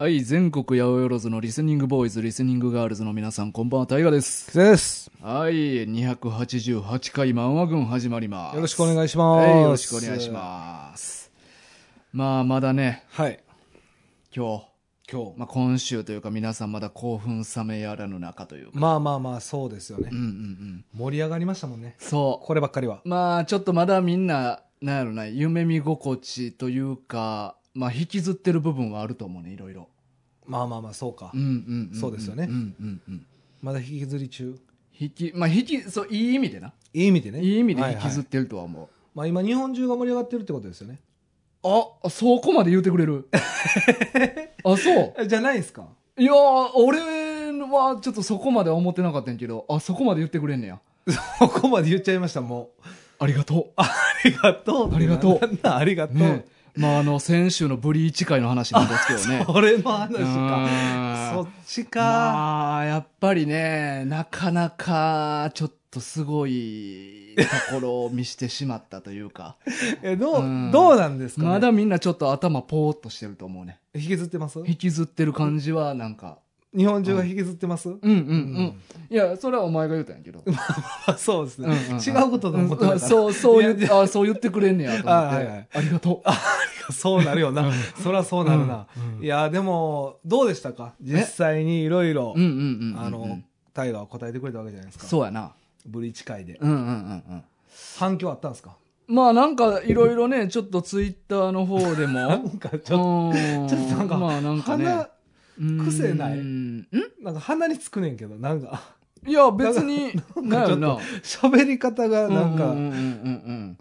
はい、全国八百万のリスニングボーイズ、リスニングガールズの皆さん、こんばんは、タイガです。です。はい、288回漫画軍始まります。よろしくお願いします。はい、よろしくお願いします。まあ、まだね、す。はい。今日、今日。まあ、今週というか皆さんまだ興奮冷めやらぬ中というか。まあまあまあ、そうですよねうん。うんうん。盛り上がりましたもんね。そう。こればっかりは。まあ、ちょっとまだみんな、なんやろな、夢見心地というか、まあ、引きずってる部分はあると思うね、いろいろ。まあまあまあ、そうかうん。うんんそうですよねうんうんうん。まだ引きずり中？引き、まあ、引き、そう、いい意味でな。いい意味でね。いい意味ではいはい引きずってるとは思う。まあ今、日本中が盛り上がってるってことですよね。あ、そこまで言うてくれる。あ、そう。えじゃないですかいやー、俺はちょっとそこまでは思ってなかったんやけど、あ、そこまで言ってくれんねや。そこまで言っちゃいました、もう。ありがとありがとうありがとうありがとう。う。ねまあ、あの、先週のブリーチ会の話なんですけどね。それの話うか。んそっちか。まあ、やっぱりね、なかなか、ちょっとすごいところを見してしまったというか、え、どうんう、どうなんですかね？まだみんなちょっと頭ポーっとしてると思うね。引きずってます？引きずってる感じはなんか、日本中が引きずってます？うんうんうん。いや、それはお前が言うたんやけど。あそうですね。うんうんうん違うことと思ってたそう、そう言あそう言ってくれんねやと思って。あはいはいありがとう。そうなるよな。そりゃそうなるな。うんうんいや、でも、どうでしたか？実際にいろいろうん、うんうんうん。あの、タイガーは答えてくれたわけじゃないですか。そうやな。ブリーチ会で。うんうんうんうん。反響あったんですか？まあなんかいろいろね、ちょっとツイッターの方でも。なんかちょっと、うんちょっとなんかまあなんかね。鼻、癖ない？うんんなんか鼻につくねんけど、なんか、いや別に、ななんかちょっ。と喋り方がなんか、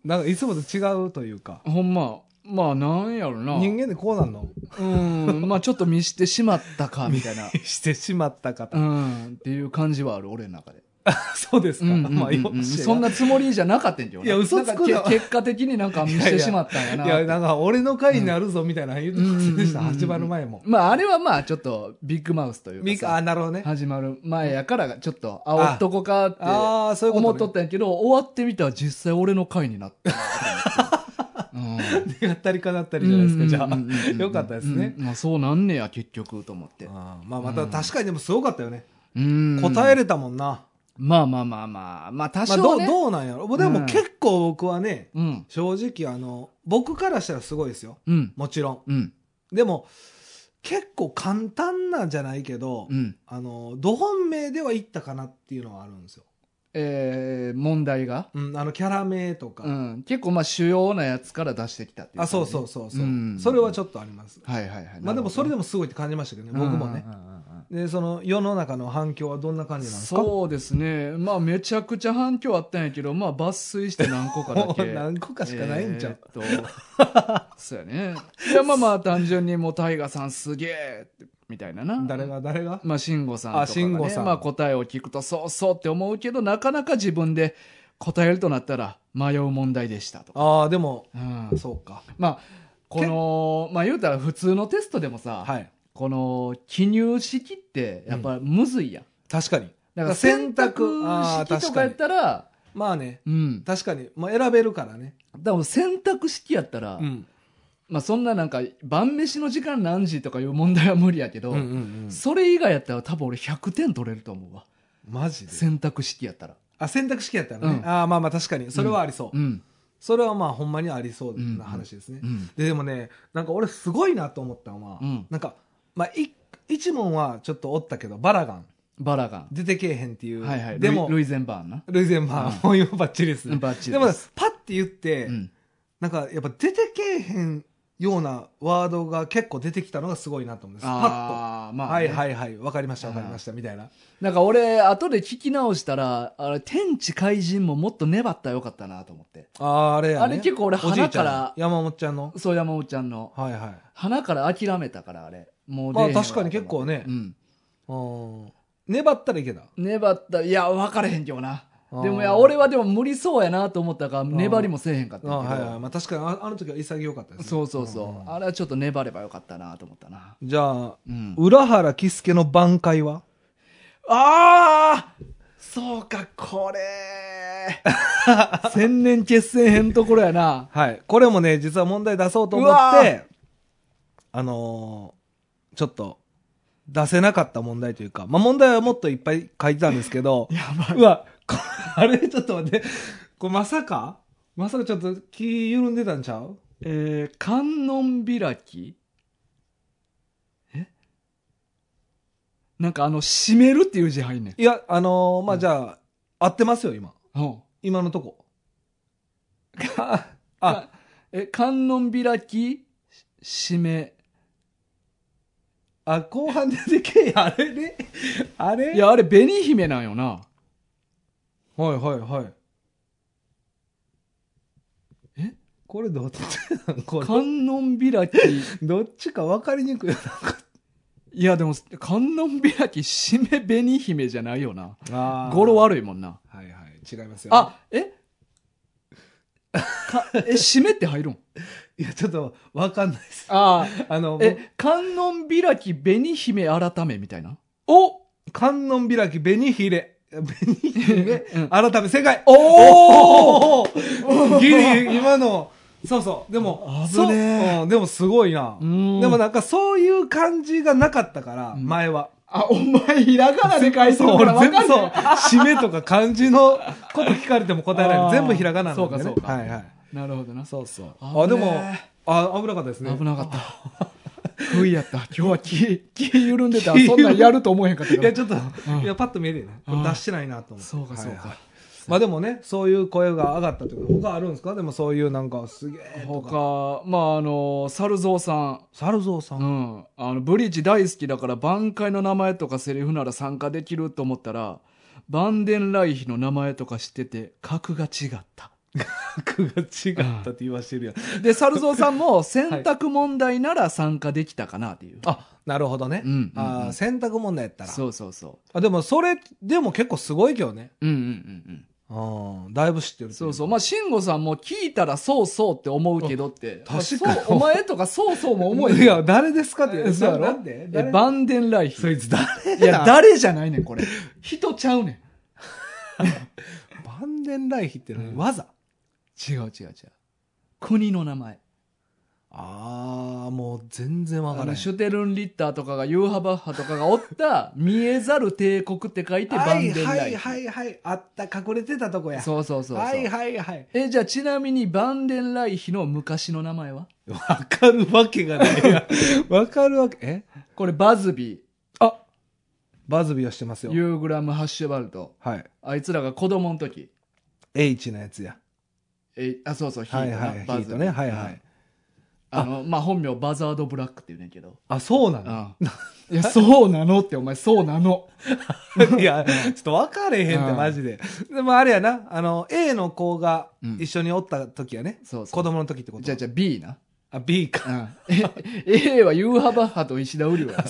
なんかいつもと違うというか、うん。ほんま、まあなんやろな。人間でこうなんの？うん、まあちょっと見してしまったか、みたいな。してしまった方。うん、っていう感じはある、俺の中で。そうですか。うんうんうんまあ、よそんなつもりじゃなかったんじゃん。い？や嘘つくな結果的になんか見してしまったんやな。いや、なんか、俺の回になるぞ、みたいなの言ってませんでした、うんうんうんうん始まる前も。まああれはまあちょっとビッグマウスというかさ、なるほどね。始まる前やからちょっと、あ、おっとこかって思っね。とったんやけど、終わってみたら実際俺の回になったなと思っ たりかなったうんりじゃないですか、じゃうんうんうんうんあ。よかったですね。うんまあそうなんねや、結局と思って。まあ、また確かにでもすごかったよね。うん答えれたもんな。まあまあまあまあ、まあ多まあ、少どう、ね。どうなんやろ。でうんも結構僕はね、うん。正直あの、僕からしたらすごいですよ。うん。もちろん。うん。でも、結構簡単なんじゃないけど、うん。あの、ど本命ではいったかなっていうのはあるんですよ。えー、問題が？うん、あの、キャラ名とか。うん。結構まあ主要なやつから出してきたっていう感あ、じ。そうそうそうそう、んそれはちょっとあります。はいはいはい。まあでもそれでももすごいって感じましたけどね、僕もね。で、その世の中の反響はどんな感じなんですか？そうですね。まあめちゃくちゃ反響あったんやけど、まあ抜粋して何個かだけ。何個かしかないんちゃう、えーっと、そうやね。いやまあまあ単純にもうタイガさんすげえみたいなな。誰が誰が？まあ慎吾さんとかあが、慎吾さんねまあ答えを聞くとそうそうって思うけど、なかなか自分で答えるとなったら迷う問題でしたとか。ああ、でも、うんそうか。まあ、この、まあ言うたら普通のテストでもさ、はい。この記入式ってやっぱむずいやん。確かに。だから選択式とかやったら、まあね、うん。確かに。まあ選べるからね。でも選択式やったら、うん。まあそんななんか晩飯の時間何時とかいう問題は無理やけど、うんうんうん。それ以外やったら多分俺100点取れると思うわ。マジで？選択式やったら。あ、選択式やったらね。うんああ、まあまあ確かに。それはありそう。うん。それはまあほんまにありそううんな話ですね。うん。ででもね、なんか俺すごいなと思ったのは、うんなんか、まあ、い一問はちょっとおったけど、バラガン。バラガン。出てけえへんっていう。はいはい。でも、ルイゼンバーンな。ルイゼンバーン、もう今バッチリですね。バッチリでもパッて言って、うん。なんかやっぱ出てけえへんようなワードが結構出てきたのがすごいなと思うんです。パッと。まあ、はいい。はいはい、わかりましたわかりました、みたいな。なんか俺、後で聞き直したら、あれ、天地怪人ももっと粘ったらよかったなと思って。ああ、あれやね。あれ結構俺おじいちゃん鼻から山本ちゃんの。そう、山本ちゃんの。はいはい。鼻から諦めたから、あれ。もう出まあ確かに結構ねう。ん。うん粘ったらいけた。粘った、いや、分かれへんけどな。でもいや、俺はでも無理そうやなと思ったから、粘りもせえへんかったけど。あはいはい。まあ確かにああの時は潔かったですね。そうそうそう。んあれはちょっと粘ればよかったなと思ったな。じゃあ、うん。浦原喜助の挽回は？ああそうか、これ。千年決戦編のところやな。はい。これもね、実は問題出そうと思って、あのーちょっと、出せなかった問題というか、まあ問題はもっといっぱい書いてたんですけど、やばうわ、こ あれちょっと待って、これまさか？まさかちょっと気緩んでたんちゃう？えー、観音開き？え？なんかあの、閉めるっていう字入んねん。いや、あのーまあ、じゃあ、合ってますよ、今。うん。今のとこ。あ、あ、え、観音開き、し閉め。あ、後半出てけあれね。あれ？いや、あれ、紅姫なんよな。はいはいはい。え？これどっちなん？観音開き。どっちか分かりにくい。いや、でも、観音開き、締め紅姫じゃないよな。あ語呂悪いもんな。はいはい。違いますよ、あ、え？か、え、締めって入るん？いや、ちょっと分かんないです。ああの、え、観音開き、紅姫改めみたいな？お観音開き、紅ひれ。紅姫、うん改め、正解おおー ギリ、今の、そうそう。でも、そううんでもすごいな。うんでもなんかそういう感じがなかったから、ん前は。あ、お前、ひらがなで書いてる全部そう。締めとか漢字のこと聞かれても答えられる。全部ひらがななんで、ね。そうかそうかはいはい。なるほどな。そうそう。あ、でも、あ、危なかったですね。危なかった。不意やった。今日は気、気緩んでた。そんなんやると思えへんかったいや。ちょっと、うんいや、パッと見えるよね。これ出してないなと思って。そうかそうかはいはいまあでもね、そういう声が上がったというか、他あるんですか？でもそういうなんか、すげえとか。他、まあ、あの、猿蔵さん。猿蔵さ。うんん。あの、ブリーチ大好きだから、挽回の名前とかセリフなら参加できると思ったら、バンデンライヒの名前とか知ってて、格が違った。格が違ったって言わしてるやん。で、猿蔵さんも 選択問題なら参加できたかなっていう。あ、なるほどね。うんうんうんあー選択問題やったら。そうそうそあでもそれ、でも結構すごいけどね。う。うんうんうんうん。だいぶ知ってるうん。そうそう。まあ、慎吾さんも聞いたらそうそうって思うけどって。あ確かにお前とかそうそうも思えいや、誰ですかって。えそうやろなんで？え、誰？バンデンライヒ。そいつ誰いや、誰じゃないねん、これ。人ちゃうねバンデンライヒって何？技ん。違う違う違う。国の名前。ああ、もう全然わからない。シュテルンリッターとかが、ユーハバッハとかがおった、見えざる帝国って書いて、バはいンデンライヒ。はいはいはい。あった、隠れてたとこや。そうそうそう。はいはいはい。え、じゃあちなみにバンデンライヒの昔の名前は？わかるわけがないや。わかるわけ、え？これバズビあバズビはしてますー、よ。ユーグラム・ハッシュバルト。はい。あいつらが子供の時。H のやつや。え、あ、そうそう、ヒートな。はいはい。ヒバズビートね。はいはい。あの、まあ、本名バザード・ブラックって言うねんけど。あ、そうなうのん。いや、そうなの？って、お前、そうなの？いや、ちょっと分かれへんって、うんマジで。でもあれやな、あの、A の子がうん一緒におった時やね。そうそう子供の時ってこと？じゃあ、じゃあ B な。あ、B うか。ん。え A はユーハバッハと石田ウリオや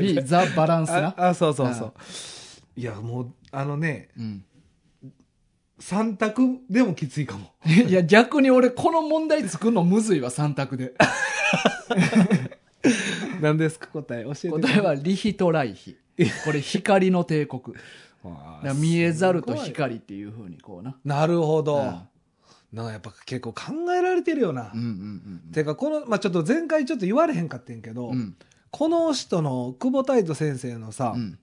B、ザ・バランスな。あ、あそうそうそう。いや、もう、あのね、うん。3択でもきついかも。いや、逆に俺、この問題作るのむずいわ、3択で。何ですか？答え教えて。答えはリヒトライヒ。これ、光の帝国。見えざると光っていうふうにこうな。なるほど。うんなんかやっぱ結構考えられてるよな。うんうんうんてか、この、まあ、ちょっと前回ちょっと言われへんかってんけど、うん。うん。この人の久保太斗先生のさ、うん。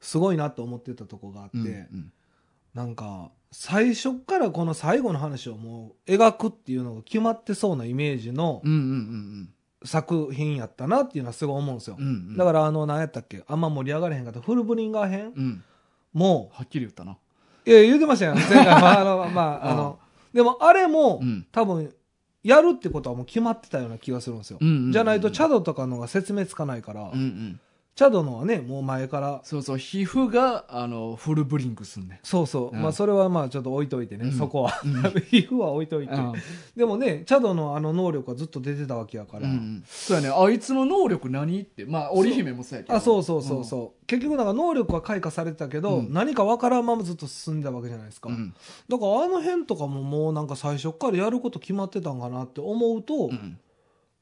すごいなと思ってたとこがあって、うんうんなんか、最初からこの最後の話をもう描くっていうのが決まってそうなイメージのうんうんうん作品やったなっていうのはすごい思うんですよ。うん。うんだからあの、何やったっけ？あんま盛り上がれへんかったフルブリンガー編？うん。もはっきり言ったな。う、いや、言うてましたよ。前回 は、あの、まあ、あの、でもあれも、うん多分、やるってことはもう決まってたような気がするんですよ。うんうんうんじゃないと、チャドとかのが説明つかないから、うんうん。チャドのはね、もう前から、そうそう、皮膚が、あの、フルブリンクすんねそうそう、うんまあそれはまあちょっと置いといてね、うんそこは。うん 皮膚は置いといて。ん。でもね、チャドのあの能力はずっと出てたわけやから。そうやね。あいつの能力何って。まあ、織姫もそうやけど。あそうそうそうそう、結局なんか能力は開花されてたけど、うん何かわからんままずっと進んでたわけじゃないですか、うん。だからあの辺とかももうなんか最初からやること決まってたんかなって思うと、うん。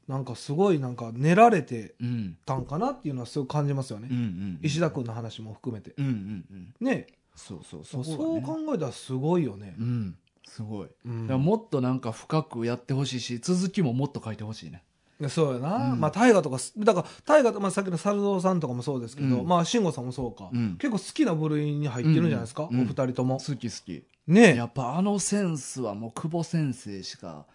なんかすごいなんか練られてうん。たんかなっていうのはすごい感じますよね、うんうん。石田君の話も含めて。うんうんうん。ね。そうそうそうそう。考えたらすごいよね。う、ん。すごい。うん。だもっとなんか深くやってほしいし、続きももっと書いてほしいね。そうやな、うん。まあ大河とかすだから大河と、まあ、さっきの猿蔵さんとかもそうですけど、うん。まあ慎吾さんもそうか、うん。結構好きな部類に入ってるんじゃないですか、うんお二人とも、好き好き。ね。えやっぱあのセンスはもう久保先生しか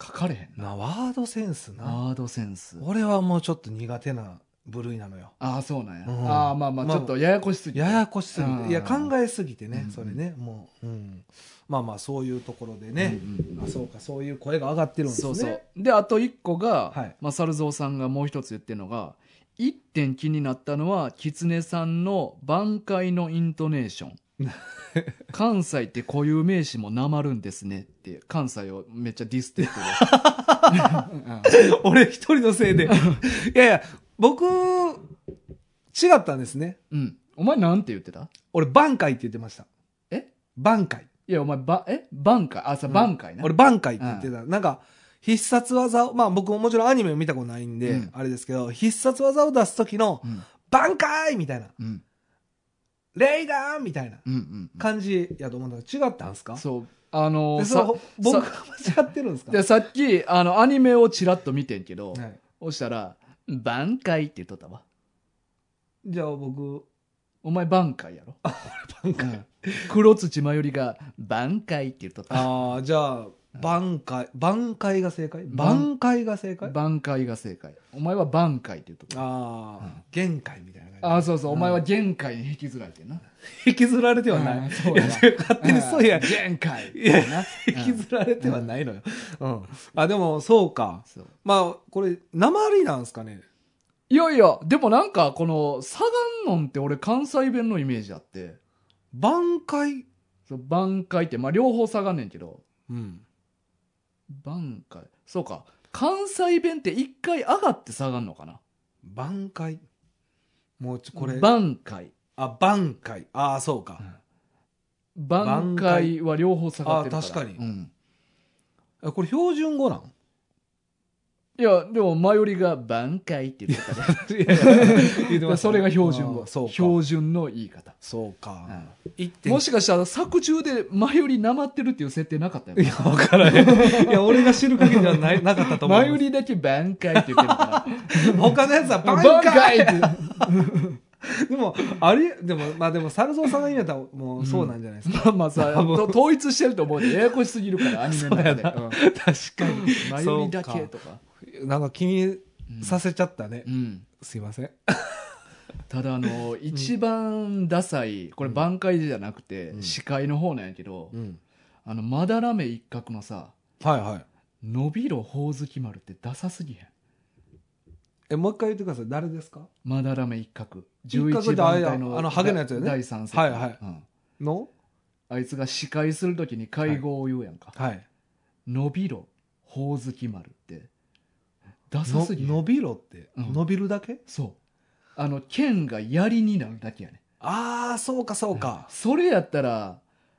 書かれへんな。なワードセンスな。ワードセンス。俺はもうちょっと苦手な部類なのよ。ああそうなんや、うん。ああまあまあまあちょっとややこしすぎて。ややこしすぎうん。ていや考えすぎてね、うんそれね。もう、うん、まあまあそういうところでね、うんうんあそうかそういう声が上がってるんですね。そうそう。であと一個が、はい。まあ、猿蔵さんがもう一つ言ってるのが一点気になったのは狐さんの挽回のイントネーション関西って固有名詞もなまるんですねって関西をめっちゃディスってる 俺一人のせいで。いやいや僕違ったんですね。うん、うん、お前なんて言ってた？俺挽回って言ってました。え？挽回。いやお前ばえ？挽回？あさうん。挽回な、俺挽回って言ってた、なんか必殺技をまあ僕ももちろんアニメを見たことないんで、うん。あれですけど必殺技を出す時のうん。挽回みたいな。うんレイガーみたいな感じやと思うんだけど違ったんですか？そう。あのでさそう僕が間違ってるんですか？でさっきあのアニメをちらっと見てんけど、はい。そしたら「挽回」って言っとったわ。じゃあ僕お前挽回やろ。挽回、うん。黒土まよりが挽回って言っとった。ああじゃあ挽回挽回が正解？挽挽回が正解？挽回が正解。お前は挽回って言っとったああ、限界みたいな感じ。ああそうそう。お前は限界に引きずられてんな。引きずられてはなうんい。そうや 勝手にそうや。限界。いやな引きずられてはないのよ。うん。あ、でも、そうか。まあ、これ、鉛なんですかね？いやいやでもなんかこのサガンノンって俺関西弁のイメージあって。挽回？そう挽回って。まあ両方下がんねんけど。うん。挽回。そうか。関西弁って一回上がって下がんのかな？挽回？もうちょ、これ。挽回。あ、挽回。ああ、そうか。挽回は両方下がってるから。あ確かに。うん。あこれ標準語なん？いやでも前よりが挽回って言ってたでいやいや言ってましたそれが標準語。標準の言い方。そうか。もしかしたら作中で前よりなまってるっていう設定なかったよいや、わからへん。いや、俺が知る限りではない なかったと思う。前よりだけ挽回って言ってるから。他のやつは挽挽回回って。でも、あれ、でも、まあでも、猿蔵さんが言うんやったら、もうそうなんじゃないですか。まあまあさと統一してると思うで。ややこしすぎるからアニメの中で。確かに。前よりだけとかなんか気にうんさせちゃったね。うん。すいません。ただあの一番ダサいこれ挽回じゃなくてうん。司会の方なんやけどうん。あのまだらめ一角のさはいはい。「伸びろほおずき丸」ってダサすぎへん。え、もう一回言ってください。誰ですか？まだらめ一角。一角11ってあれや番隊のあのハゲのやつやね。第3節はいはい。うん。の？あいつが司会するときに会合を言うやんか。はい。「伸びろほおずき丸」ダサのすぎ伸びろって、うん。伸びるだけ？そう。あの剣が槍になるだけやね。ああ、そうかそうか。それやったら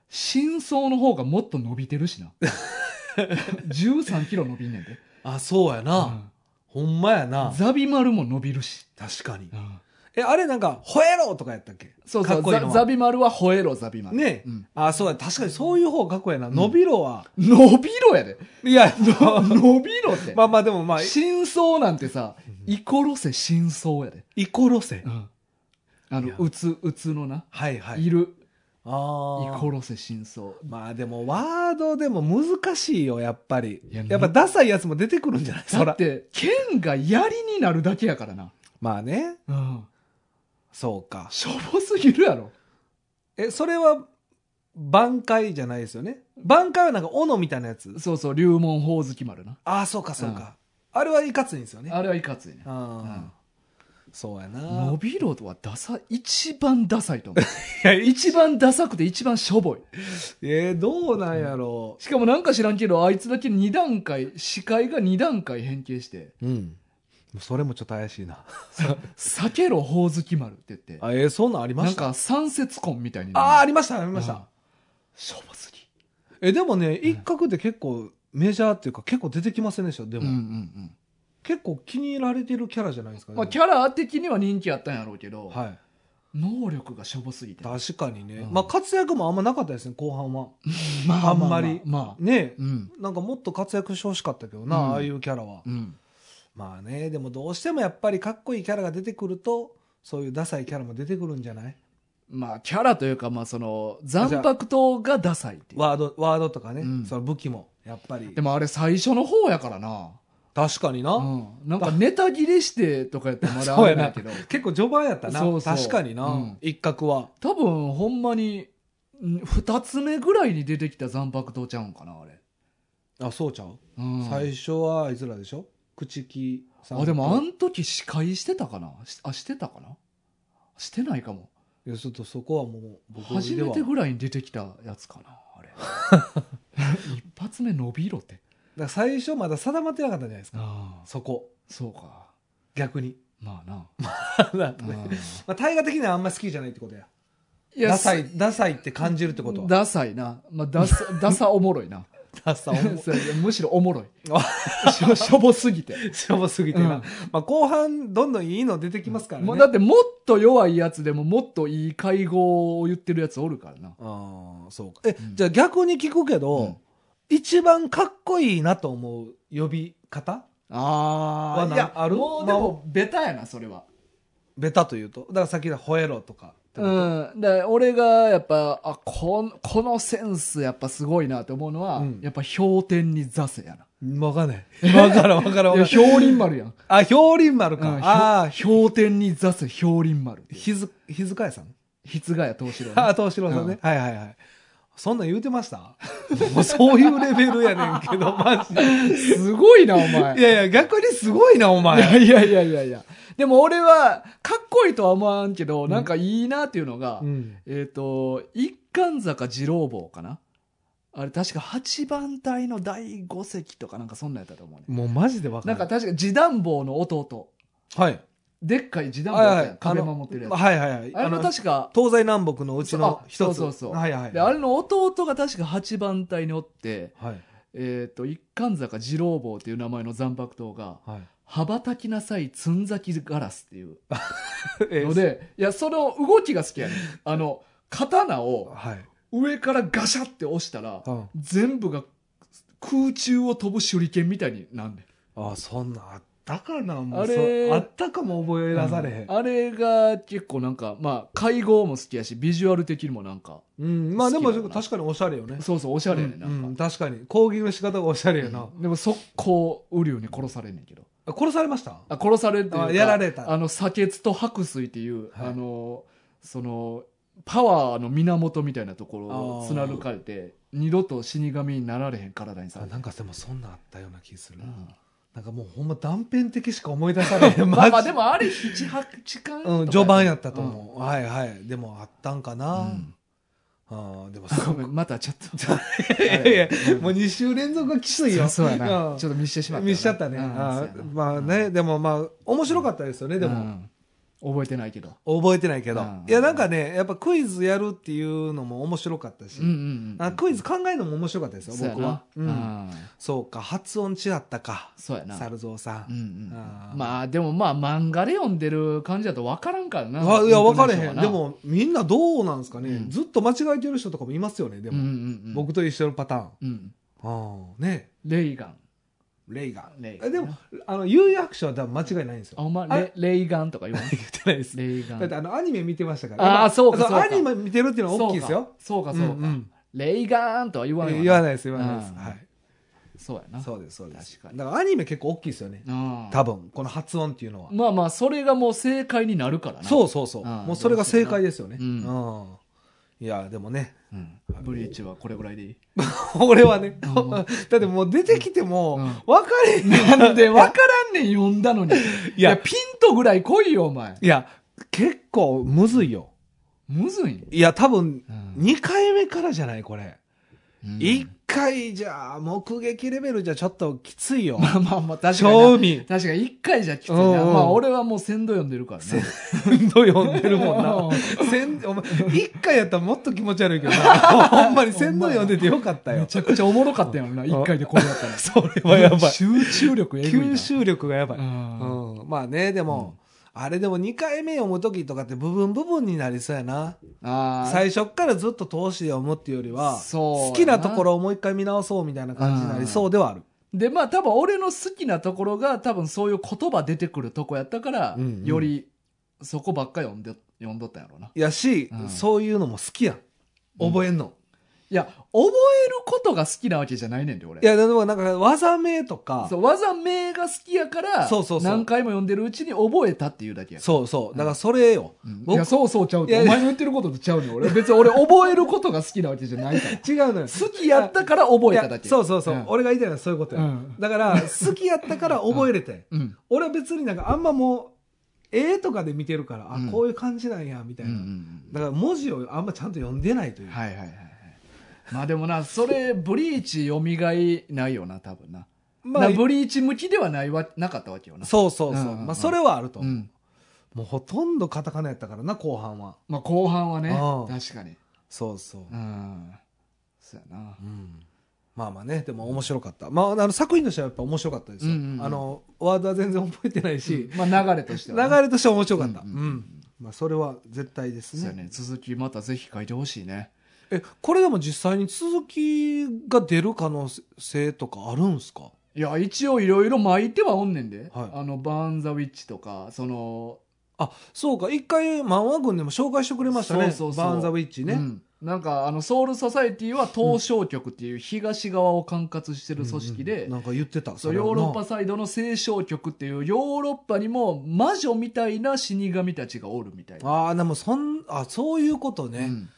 真相の方がもっと伸びてるしな。13キロ伸びんねんで、あ、そうやな。ほんまやうな。ザビマルも伸びるし、確かに。うんえ、あれなんか、吠えろとかやったっけ？そうそうザザビマルは吠えろザビマルねうんあ、そうや。確かにそういう方がかっこいいな。ん伸びろは。伸びろやでいや、伸びろって、まあまあでもまあ、真相なんてさイコロせ真相やで、イコロセ？うんあのうつうつのな、はいはいい。るあイあ。コロせ真相まあでもワードでも難しいよ、やっぱりいや。やっぱダサいやつも出てくるんじゃない？だって剣が槍になるだけやからな、まあね。うん、そうか。しょぼすぎるやろえ、それは、挽回じゃないですよね。挽回はなんか斧みたいなやつ。そうそう龍門ほおずき丸なああ、そうかそうか。あれはいかついんですよね。あれはいかついねああ。そうやな伸。びろとはダサ一番ダサいと思う いや、い一番ダサくて一番しょぼいえー、どうなんやろしかもなんか知らんけどあいつだけ2段階視界が2段階変形してう。うん。それもちょっと怪しいな。「避けろほおずき丸」って言って。あ、えー、そんなんありまなんしたか三節根みたいにああ、あありました、ありました。しょぼすぎ。え、でもね、一角で結構メジャーっていうか結構出てきませんでした？でも、うんうんうん。結構気に入られてるキャラじゃないですかね。まあキャラ的には人気あったんやろうけど、はい。能力がしょぼすぎて。確かにね。うん。まあ活躍もあんまなかったですね、後半は。まあんまりまあ、まあ。ね。うん。なんかもっと活躍してほしかったけどな、うん。ああいうキャラは。うんまあね、でもどうしてもやっぱりかっこいいキャラが出てくると、そういうダサいキャラも出てくるんじゃない？まあ、キャラというか、まあ、その、残白刀がダサいっていう。ワード、ワードとかね、うんその武器も、やっぱりで。もあれ最初の方やからな。確かにな。うん。なんかネタ切れしてとかやったらまだそうやなあれだけど。結構序盤やったな。そう確かにな、うん一角は。多分、ほんまに、ん二つ目ぐらいに出てきた残白刀ちゃうんかな、あれ。あ、そうちゃう、うん。最初はあいつらでしょ？朽木さんと。あ、でもあん時司会してたかな？しあ、してたかな？してないかも。いや、ちょっとそこはもう、僕初めてだかぐらいに出てきたやつかな、あれ。一発目伸びろって。ら最初まだ定まってなかったんじゃないですか。ああ、そこ。そうか。逆に。まあな。だってねうんまあ、大河的にはあんま好きじゃないってことや。いやダサい、ダサいって感じるってことは。ダサいな。まあ、ダサ、ダサおもろいな。ダサ、むしろおもろい。し ょしょぼすぎて。しょぼすぎてな。うんまあ、後半、どんどんいいの出てきますからね。もうだってもっと弱いやつでももっといい会合を言ってるやつおるからな。ああ、そうか。え、うんじゃあ逆に聞くけど、うん一番かっこいいなと思う呼び方？あはないや、ある？もうでも、ベタやな、それは。ベタというと？だからさっきの吠えろとか。うん。で、俺がやっぱ、あ、この、このセンスやっぱすごいなと思うのは、うんやっぱ氷点に座せやな。わかんない。わからんわからん。氷林丸やん。あ、氷林丸か。うんあ氷点に座せ氷林丸。ひず、ひずかやさん？筆ヶ谷東四郎ね、あ、東四郎さんね。はいはいはい。そんなん言うてました？もうそういうレベルやねんけど、マジで。すごいな、お前。いやいや、逆にすごいな、おい前。やいやいやいやいや。でも俺は、かっこいいとは思わんけど、なんかいいなっていうのが、うん。えっ、と、一貫坂二郎坊かな？あれ確か8番隊の第5席とかなんかそんなんやったと思うね。もうマジでわかんない。なんか確か示談坊の弟。はい。でっかい示談坊はいはい。やん壁守ってるやつ。はいはいはい。あれもの確か、東西南北のうちのあ一つ。そうそうそうはいはい。であれの弟が確か8番隊におって、はい。えっ、と、一貫坂二郎坊っていう名前の残白刀が、はい。羽ばたきなさいつんざきガラスっていう えので、いや、その動きが好きやねん。あの、刀をはい。上からガシャって押したら、うん全部が空中を飛ぶ手裏剣みたいになんねん。あ、そんなんあったかなもうあれあったかも覚え出されへん。あれが結構なんか、まあ、会合も好きやし、ビジュアル的にもなんか、うん。まあでも確かにおしゃれよね。そうそう、おしゃれやねん、なんか。うんうん確かに。攻撃の仕方がおしゃれやな。でも速攻、ウリュウに殺されんねんけど。あ殺されました？あ殺されてやられたあの、砂血と白水っていう、はいあの、その、パワーの源みたいなところを貫かれて、二度と死神になられへん体にさなんかでもそんなんあったような気する。うんなんかもうほんま断片的しか思い出されへん。まあまあでもあれ7、8巻うん、序盤やったと思う。はいはい。でもあったんかな。うんああ、でもごめん、またちょっと。いやいや、もう2週連続がきついよ。そうやな。うんちょっと見してしまったな。見しちゃったね。まあね、でもまあ、面白かったですよね、でも。うん覚えてないけど。覚えてないけどうん。いや、なんかね、やっぱクイズやるっていうのも面白かったしクイズ考えるのも面白かったですよ、僕は。そうか、発音違ったか。そうやな。猿蔵さうんまあでもまあ漫画で読んでる感じだと分からんからな。わいや、分かれへん。で、も、みんなどうなんですかね？うんずっと間違えてる人とかもいますよね、でも。うん、僕と一緒のパターン。うん。ああ、ね。レイガン。レイガン。レイガンえでも、あの、有役所は多分間違いないんですよ。あ、お前あレ、レイガンとか言わん 言ってないです。レイガン。だってあの、アニメ見てましたから。あーそうかそうかアニメ見てるっていうのは大きいですよ。そうか、そうか。レイガンとは言わな言わないです、言わないです。うんはい。そうやな。そうです、そうです。確かにだからアニメ結構大きいですよね。うん多分、この発音っていうのは。まあまあ、それがもう正解になるからな。そうそうそう。うんもうそれが正解ですよね。ううんん。いや、でもね。うん。ブリーチはこれぐらいでいい？俺はね、うんだってもう出てきてもうん、分かれへんねん。なんで分からんねん、読んだのに。い いやや、ピンとぐらい来いよ、お前。いや、結構むずいよ。むずいん？いや、多分、うん2回目からじゃないこれ。うん1回じゃ、目撃レベルじゃちょっときついよ。まあまあまあ、確かに。確かに一回じゃきついな。うんうんまあ俺はもう鮮度読んでるからね。鮮度読んでるもんな。鮮お前、1回やったらもっと気持ち悪いけどな。ほんまに鮮度読んでてよかったよ。めちゃくちゃおもろかったよな、一回でこれやったら。それはやばい。集中力えぐいな。吸収力がやばい。ううんん。まあね、でも、あれでも2回目読む時とかって部分部分になりそうやな。最初っからずっと通して読むっていうよりは、好きなところをもう一回見直そうみたいな感じになりそうではある。で、まあ多分俺の好きなところが多分そういう言葉出てくるとこやったから、うんうんよりそこばっか読んで、読んどったんやろうな。やし、うんそういうのも好きやん。覚えんの。いや、覚えることが好きなわけじゃないねんで、俺。いや、でもなんか技名とか、そう、技名が好きやから、そうそうそう何回も読んでるうちに覚えたっていうだけや。そうそう。だからそれよ。僕うんいや、そうそうちゃうお前の言ってることとちゃうねん俺。別に俺覚えることが好きなわけじゃないから。違うのよ。好きやったから覚えただけ。そうそうそう。ん俺が言いたいのはそういうことや。うんだから、好きやったから覚えれて。うん。俺は別になんかあんまもう、絵とかで見てるから、あ、うんこういう感じなんや、みたいな。んだから文字をあんまちゃんと読んでないという。はいはいはいはい。まあでもな、それ、ブリーチ読みがいないよな、多分な。まあな、ブリーチ向きではないわ、なかったわけよな。そうそうそう。うんうんうんまあそれはあると思う。うん。もうほとんどカタカナやったからな、後半は。まあ後半はね、確かに。そうそう。うん。そうやな。うんまあまあね、でも面白かった。まあ、あの作品としてはやっぱ面白かったですよ。うんうんうんあの、ワードは全然覚えてないし、まあ流れとしてはね、流れとしては面白かった。ううんんうんまあ、それは絶対ですね。ね。続きまたぜひ書いてほしいね。え、これでも実際に続きが出る可能性とかあるんすか？いや、一応いろいろ巻いてはおんねんで。はいあの、バーン・ザ・ウィッチとか、その、あ、そうか。一回漫画群でも紹介してくれましたね。そうそうそうバーンザウィッチね。うんなんか、あの、ソウル・ソサエティは東証局っていう東側を管轄してる組織で、うんなんか言ってた。そうれはなヨーロッパサイドの西証局っていうヨーロッパにも魔女みたいな死神たちがおるみたいな。ああ、でもそん、あ、そういうことね。うん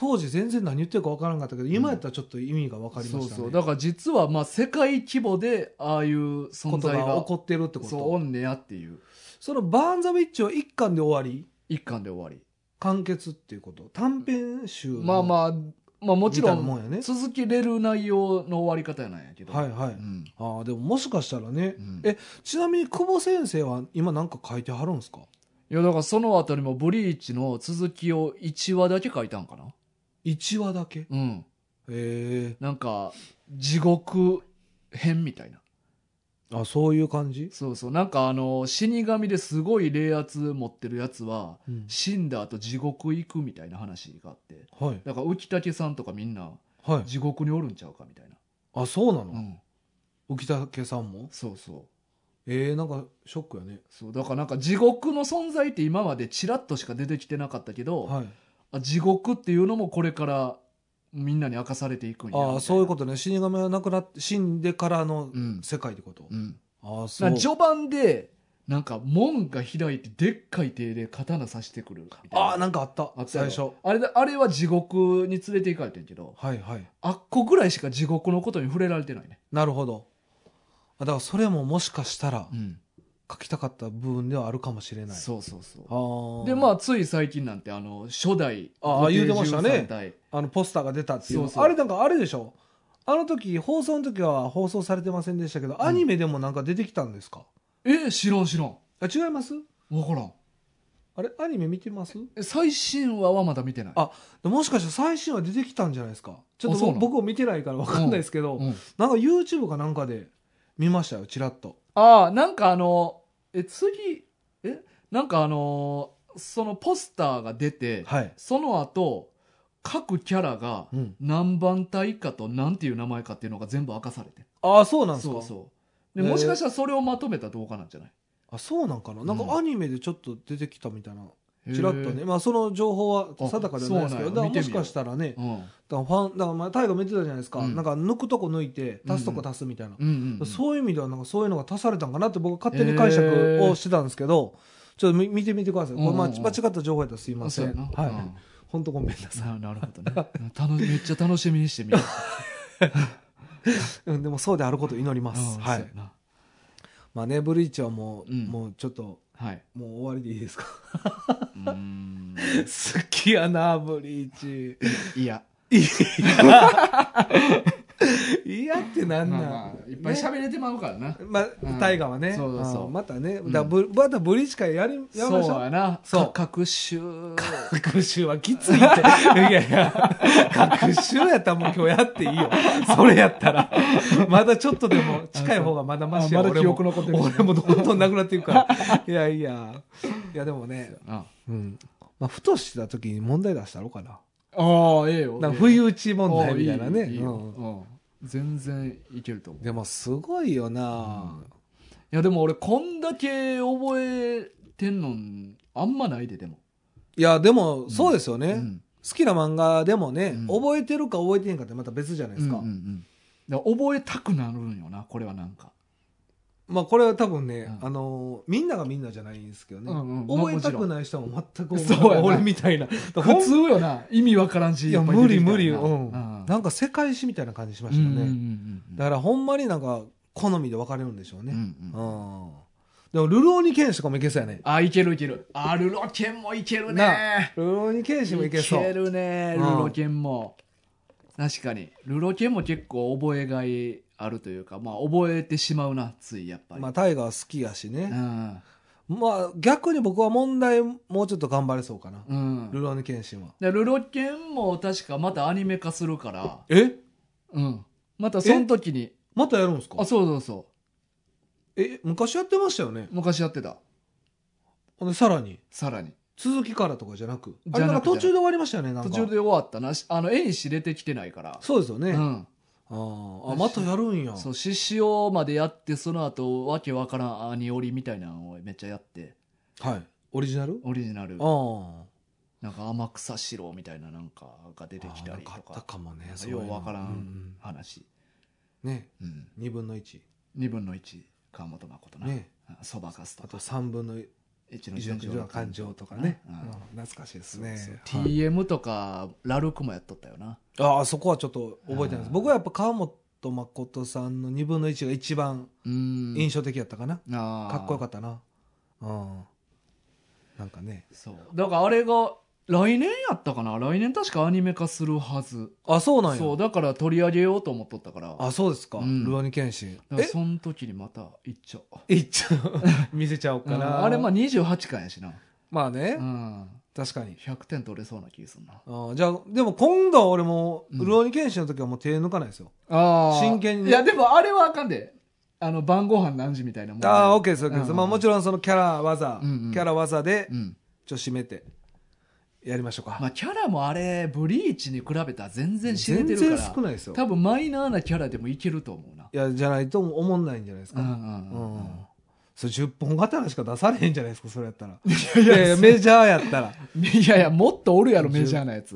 当時全然何言ってるか分からんかったけど、今やったらちょっと意味が分かりましたね。そうそう。だから実はまあ世界規模でああいう存在がが起こってるってことそうおんねやっていうそのバーンザウィッチは一巻で終わり一巻で終わり。完結っていうこと短編集まあまあ、まあもちろんやねん続けれる内容の終わり方やなんやけど。はいはいうんああでももしかしたらね、うんえちなみに久保先生は今なんか書いてはるんですか？いやだからその後にもブリーチの続きを1話だけ書いたんかな。1話だけ？へうん。えなんか、地獄編みたいな。あそういう感じ、そうそう。なんかあの、死神ですごい霊圧持ってるやつは、うん死んだ後地獄行くみたいな話があって。はいだから浮竹さんとかみんなはい地獄におるんちゃうかみたいな。あそうなの、うん。浮竹さんも？そうそう。えー、なんかショックやねそう。だからなんか地獄の存在って今までチラッとしか出てきてなかったけど、はいあ地獄っていうのもこれからみんなに明かされていくんや。ああそういうことね死神は亡くなって死んでからのうん世界ってこと、うん。ああそうな序盤で、なんか門が開いてでっかい手で刀刺してくる。ああなんかあったあったや最ろ初あれだあれは地獄に連れて行かれてんけど、はいはいあっこぐらいしか地獄のことに触れられてないね。なるほどあだからそれももしかしたらうん。書きたかった部分ではあるかもしれない。そうそうそう。で、まあ、つい最近なんて、あの、初代、ああ言うてましたね。13代あのポスターが出たっていうそうそう。あれなんかあれでしょ？あの時放送の時は放送されてませんでしたけど、アニメでもなんか出てきたんですか？え、知らん知らん。あ違います？わからん。あれ？アニメ見てます？え最新話はまだ見てない。あでもしかしたら最新話出てきたんじゃないですか？ちょっと僕僕も見てないから分かんないですけど、うんなんか YouTube かなんかで見ましたよちらっと。ああ、なんかあの、え、次、え、なんかあの、そのポスターが出て、はい、その後、各キャラがうん、何番隊かと何ていう名前かっていうのが全部明かされて。ああそうなんですか？そうそう。で、へーもしかしたらそれをまとめた動画なんじゃない？あそうなんかな？なんうん。かアニメでちょっと出てきたみたいな、ちらっとね。まあその情報は定かではないですけどあそうなんや。見てみようだからもしかしたらねうん。うんだからファンだからまあ大河も言ってたじゃないですか、うん。なんか抜くとこ抜いて足すとこ足すみたいな、うんうん。そういう意味ではなんかそういうのが足されたんかなって僕は勝手に解釈をしてたんですけど、ちょっと見見てみてください、これまあうんうんうん間違った情報やったらすいません、そうやな。はい、うん。本当ごめんなさい。ななるほどね。楽めっちゃ楽しみにしてみる。うんでもそうであることを祈ります、うんはい。そうやな。まあねブリーチはもう、うん。もうちょっとはい。もう終わりでいいですか？うーん。好きやなブリーチ。いや。嫌ってなんなん、まあまあ、いっぱい喋れてまうからな。まあうん大河はね、そうそうそうあまたね、んだからブまたブリーチ会やりやりましそょううやな。そうか各週。学習はきついって。いやいや、学習やったらもう今日やっていいよ。それやったら。まだちょっとでも近い方がまだマシやあまだ俺も記憶残ってるし俺もどんどんなくなっていくから。いやいや。いやでもね、あうん。まあ、ふとした時に問題出したろうかな。あ、ええよ。なんか不意打ち問題みたいなね。いいようん。うん。全然いけると思う。でもすごいよな、いやでも俺こんだけ覚えてんのあんまないででも、いやでもそうですよね、うん。好きな漫画でもね、うん。覚えてるか覚えてへんかってまた別じゃないですか、うんうんうん。だから覚えたくなるんよなこれはなんかまあこれは多分ね、うん。あのーみんながみんなじゃないんですけどね、うんうん。覚えたくない人も全くそうやな。俺みたいな。普通よな。意味わからんしいやっぱ出てきた無理無理、ようん。ななんか世界史みたいな感じしまうんしたよね、だからほんまになんか好みで分かれるんでしょうね、うんうん。うん。でもルローニケンシとかもいけそうやね。あいけるいける。あルロケンもいけるなねルローニケンシもいけそう。るねルうん。ロケンも。確かに。ルロケンも結構覚えがいあるというかまあ覚えてしまうなついやっぱり、まあタイガー好きやしうね、ん。まあ逆に僕は問題もうちょっと頑張れそうかな、うん。ルローニケンシンは。でルロケンも確かまたアニメ化するから。え？うん。またその時に。またやるんですか？あそうそうそえ昔やってましたよね？う昔やってた。ほんでさらに？さらに。続きからとかじゃなく？あれなんか途中で終わりましたよねなんか。途中で終わったな。しあの絵にし出てきてないから。そうですよね、うんあー。あまたやるんや。そう獅子王までやってその後わけわからん兄折みたいなのをめっちゃやって。はい。オリジナル？オリジナル。ああなんか天草四郎みたいななんかが出てきたりとか。あったかかもねようわからうんん話、ね。うん、2分の1 2分の1川本誠な。ね。そばかすとあとか3分の一1の感情とかね、懐かしいですね。TM とかラルクもやっとったよな。ああそこはちょっと覚えてないです。うん。僕はやっぱ川本誠さんの2分の1が一番うん。印象的やったかな、かっこよかったな。うん。なんかね。そう。だからあれが来年やったかな？来年確かアニメ化するはず。あそうなんや。そうだから取り上げようと思っとったから。あそうですか、うん。ルアニケンシン。だからえ？その時にまた行っちゃう。いっちゃう。見せちゃおうかうん。な、あれまあ28巻やしな、まあね、うん、確かに。100点取れそうな気がするな。あじゃあでも今度は俺もうん。ルアニケンシンの時はもう手抜かないですよ、あ真剣にね。いやでもあれはあかんで。あの晩ご飯何時みたいなもんああオッケーですオッケーです、うん。まあ、もちろんそのキャラ技、うんうん。キャラ技でうん。ちょっと締めてやりましょうか、まあキャラもあれブリーチに比べたら全然知れて全然るから少ないですよ。多分マイナーなキャラでもいけると思うな。いやじゃないと思んないんじゃないですか、うんうんうんうん。それ10本刀しか出されへんじゃないですかそれやったら。い いやいやメジャーやったら。いやいやもっとおるやろメジャーなやつ。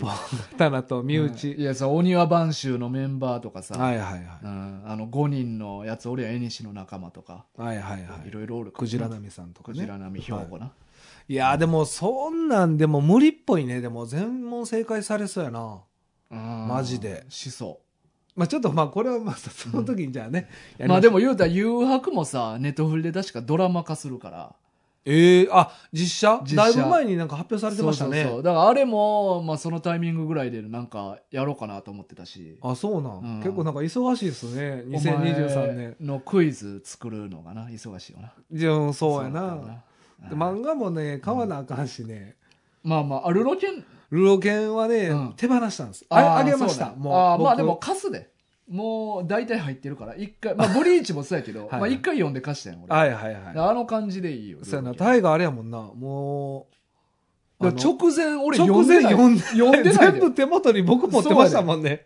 刀と身うん。内、いやさお庭番衆のメンバーとかさ、はいはいはい。うん、あの5人のやつ俺や縁西の仲間とか。はいはいはい。いろいろおるクジラナミさんとかね。クジラ並兵庫な、いやでもそんなんでも無理っぽいね。でも全問正解されそうやな。うん。マジで。しそまあちょっとまあこれはまあその時にじゃあね、う。まあでもも言うたら誘白もさネットフリで確かドラマ化するから。ええあ実写？実写。だいぶ前になんか発表されてましたね。そうそうそう。だからあれも、まあ、そのタイミングぐらいでなんかやろうかなと思ってたし。あそうなん、うん。結構なんか忙しいですね。お2023前年。のクイズ作るのがな忙しいよな。じゃあそうやだな漫画もね買わなあかんしね、まあまああルロケン？ルロケンはね、うん。手放したんです。あーあげました。もう僕あーまあでも貸すで。もう大体入ってるから。一回まあブリーチもそうやけど はいまあ一回読んで貸したんよ俺。はいはいはいあの感じでいいよそうやな。タイガーあれやもんな。も直前俺直前読んでない。読んで読んでないで。全部手元に僕持ってましたもんね、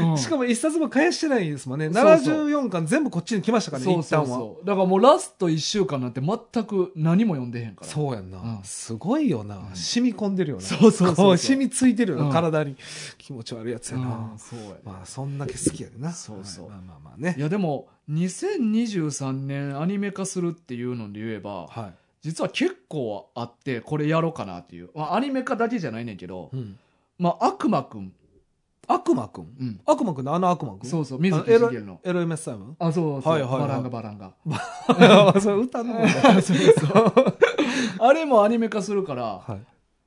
うん。しかも一冊も返してないですもんね。そうそう。74巻全部こっちに来ましたからねそうそうそう。だからもうラスト1週間なんて全く何も読んでへんから。そうやんな、うん。すごいよな、ん。染み込んでるよな。そうそうそう染みついてるよな、うん体に。気持ち悪いやつやな、うんそうやまあそんだけ好きやでな。そうそう。はい。まあまあまあね。いやでも2023年アニメ化するっていうので言えばは実は結構あってこれやろうかなっていう、まあ、アニメ化だけじゃないねんけどい、、うん、まあ、悪魔くん、悪魔くん？うん、悪魔くんのあの悪魔くん？そうそう水木あエロしげるの。エロ MS タイムあそうそう、はいはいはい。バランガバランガ。それ歌の そうそう。あれもアニメ化するからはい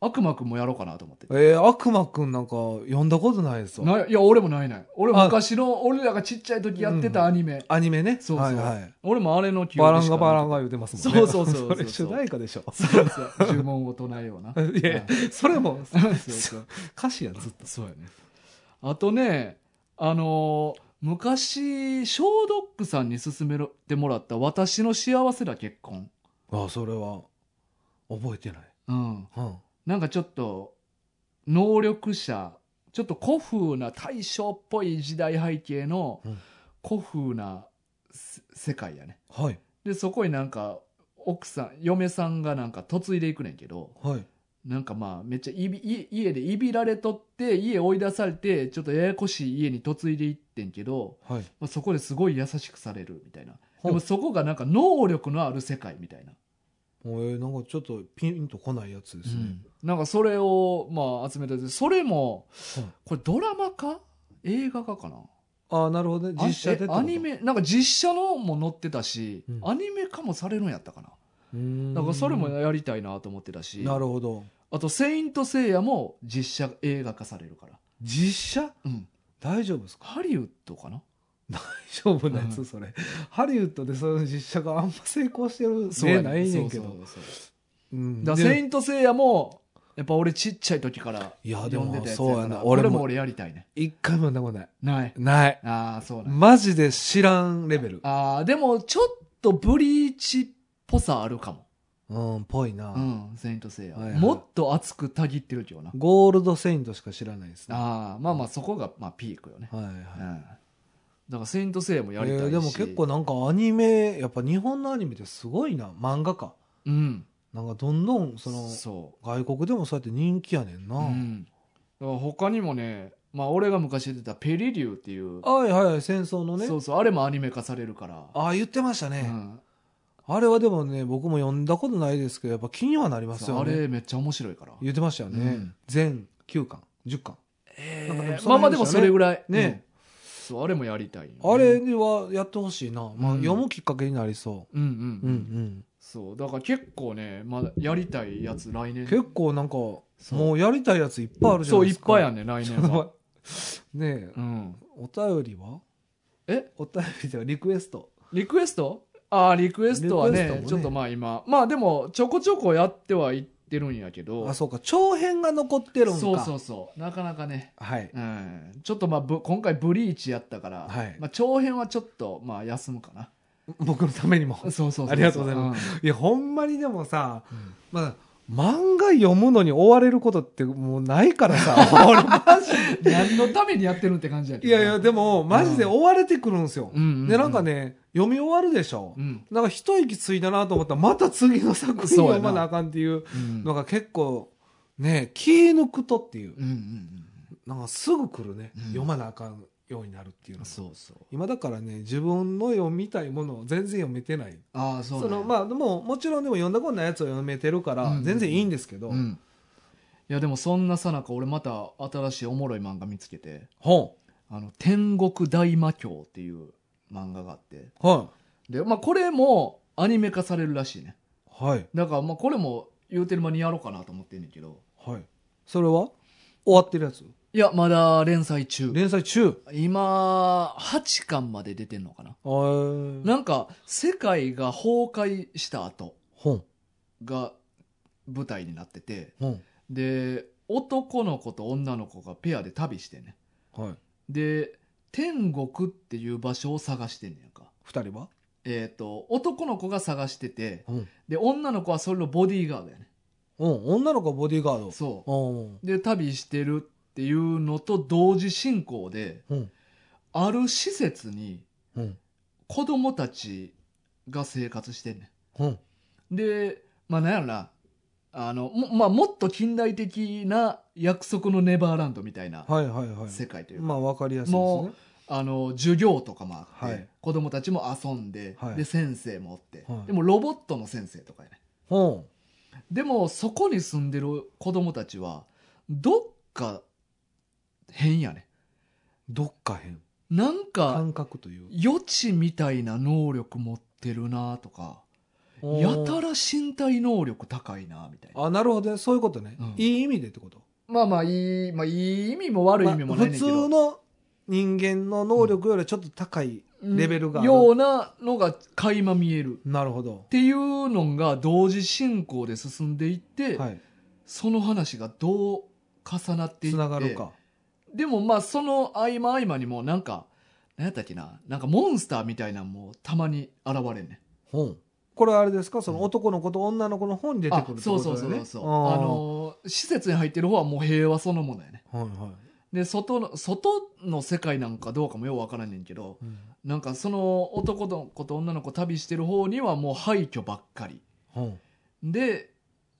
悪魔くんもやろうかなと思って。えー、悪魔くんなんか読んだことないですわ。ないいや俺もないない。俺あ昔の俺らがちっちゃい時やってたアニメ、アニメね。そうそう、はいはい。俺もあれの記バラン憶しバランガ言うてますもんね。そうそうそうそう。主題歌でしょ。そうそう。呪文を唱えような。いやそれもそうそう歌詞やんずっと。そうやね。あとねあのー昔ショードックさんに勧めてもらった「私の幸せな結婚。あそれは覚えてない」うん。うんなんかちょっと能力者ちょっと古風な大正っぽい時代背景の、うん古風なせ世界やねはい。でそこになんか奥さん嫁さんがなんか嫁いでいくねんけどはい。なんかまあめっちゃいびい家でいびられとって家追い出されてちょっとややこしい家に嫁いでいってんけど、はい。まあ、そこですごい優しくされるみたいなでもそこがなんか能力のある世界みたいな、えー、なんかちょっとピンとこないやつですね。なんかそれをまあ集めててそれもはい。これドラマか？映画化かな？ああ、なるほどね。実写でアニメ？なんか実写のも載ってたし、うん。アニメ化もされるんやったかな？だからそれもやりたいなと思ってたし。なるほど。あと「セイント・セイヤ」も実写映画化されるから、実写？うん、大丈夫ですか？ハリウッドかな？大丈夫なやつ、うんそれ。ハリウッドでそういう実写があんま成功してる例ないねんけど。そうそうそううんだからでセイント・セイヤもやっぱ俺ちっちゃい時からいやでも読んでたやつそうやからな俺も俺も俺やりたいね一回も読んだことない。ないない。ああそうなんマジで知らんレベル。ああでもちょっとブリーチっぽさあるかもうん、ぽいな。うんセイント・セイヤ、はいはいもっと熱くたぎってるけどなゴールドセイントしか知らないですね。ああまあまあそこがまあピークよね、はいはい。うん、だからセイント・セイヤもやりたいし、えーでも結構なんかアニメ、やっぱ日本のアニメってすごいな。漫画か。うんなんかどんどんそのそ外国でもそうやって人気やねんう、な。うん、だから他にもねまあ俺が昔言ってたペリリューっていう、はいはいはい、戦争のね。そうそうあれもアニメ化されるからああ、言ってましたね、うんあれはでもね、僕も読んだことないですけど、やっぱ気にはなりますよね。れめっちゃ面白いから言ってましたよね。うん全9巻、10巻。えなんかでもそまあまあでもそれぐらいねうんそうあれもやりたいよね、あれはやってほしいな。まあ、うん。読むきっかけになりそう。んうん、う。うんうん。そうだから結構ねまだやりたいやつ来年。結構なんか、そう。もうやりたいやついっぱいあるじゃそうないですか。いっぱいあんね来年は。ねえ、うん。お便りは？え？お便りではリクエスト。リクエスト？ああリクエストはねね。ちょっとまあ今。まあでもちょこちょこやってはいってるんやけど。あ、そうか。長編が残ってるんか。そうそうそう。なかなかね。はい。うん。ちょっとまあぶ今回ブリーチやったから、はい。まあ、長編はちょっとまあ休むかな。僕のためにも。そうそうそうありがとうございまいや、ほんまにでもさ、す、うん。まあ、漫画読むのに追われることってもうないからさ、俺 マジ何のためにやってるんって感じやけど。いやいや、でも、マジで追われてくるんですよ。うんうんうん。で、なんかね、読み終わるでしょ。うん。なんか一息ついたなと思ったら、また次の作品読まなあかんっていううんのが結構、ね、気抜くとっていう。う、んうん。なんかすぐ来るね、うん。読まなあかんようになるっていうのうん。そうそう今だからね、自分の読みたいものを全然読めてない。ああそうその、まあ、でも、もちろんでも読んだことないやつを読めてるからう、ん全然いいんですけど、うんいやでもそんなさなか俺また新しいおもろい漫画見つけて本。「あの天国大魔教」っていう漫画があってはで、まあ、これもアニメ化されるらしいねい。はい。だからまあこれも言うてる間にやろうかなと思ってんねんけどはい。それは？終わってるやつ？いやまだ連載中連載中？今8巻まで出てんのかなはい。なんか世界が崩壊した後本。が舞台になってて本。で男の子と女の子がペアで旅してんねはい。で天国っていう場所を探してんねやんか二人は？えっ、と男の子が探しててうん。で女の子はそれのボディーガードやねうん。女の子はボディーガード。そうん。うで旅してるっていうのと同時進行でうん。ある施設にうん。子供たちが生活してんねうん。んでまあなんやろなあのも,、まあ、もっと近代的な約束のネバーランドみたいなはいはいはい。世界というか、まあ、わかりやすいですもね。あの授業とかもあって、はい子供たちも遊んで、はいで先生もおって、はいでもロボットの先生とかやねうん。でもそこに住んでる子供たちはどっか変やねどっか変。なんか感覚という。予知みたいな能力持ってるなとかやたら身体能力高いなみたいなあ、なるほどね。そういうことね。うんいい意味でってこと？まあまあいい、まあ、いい意味も悪い意味もないねんけど、まあ普通の人間の能力よりちょっと高いレベルがある。ようなのが垣間見えるなるほどっ。ていうのが同時進行で進んでいって、はい。その話がどう重なっていってつながるか。でもまあその合間合間にもなんか何やったっけななんかモンスターみたいなのもたまに現れんねん。本。これあれですか？その男の子と女の子の方に出てあくるってそうそうことだよね。そうそうあの施設に入ってる方はもう平和そのものやね。はいはい。で外の外の世界なんかどうかもようわからんねんけどうん。なんかその男の子と女の子旅してる方にはもう廃墟ばっかり。う。んで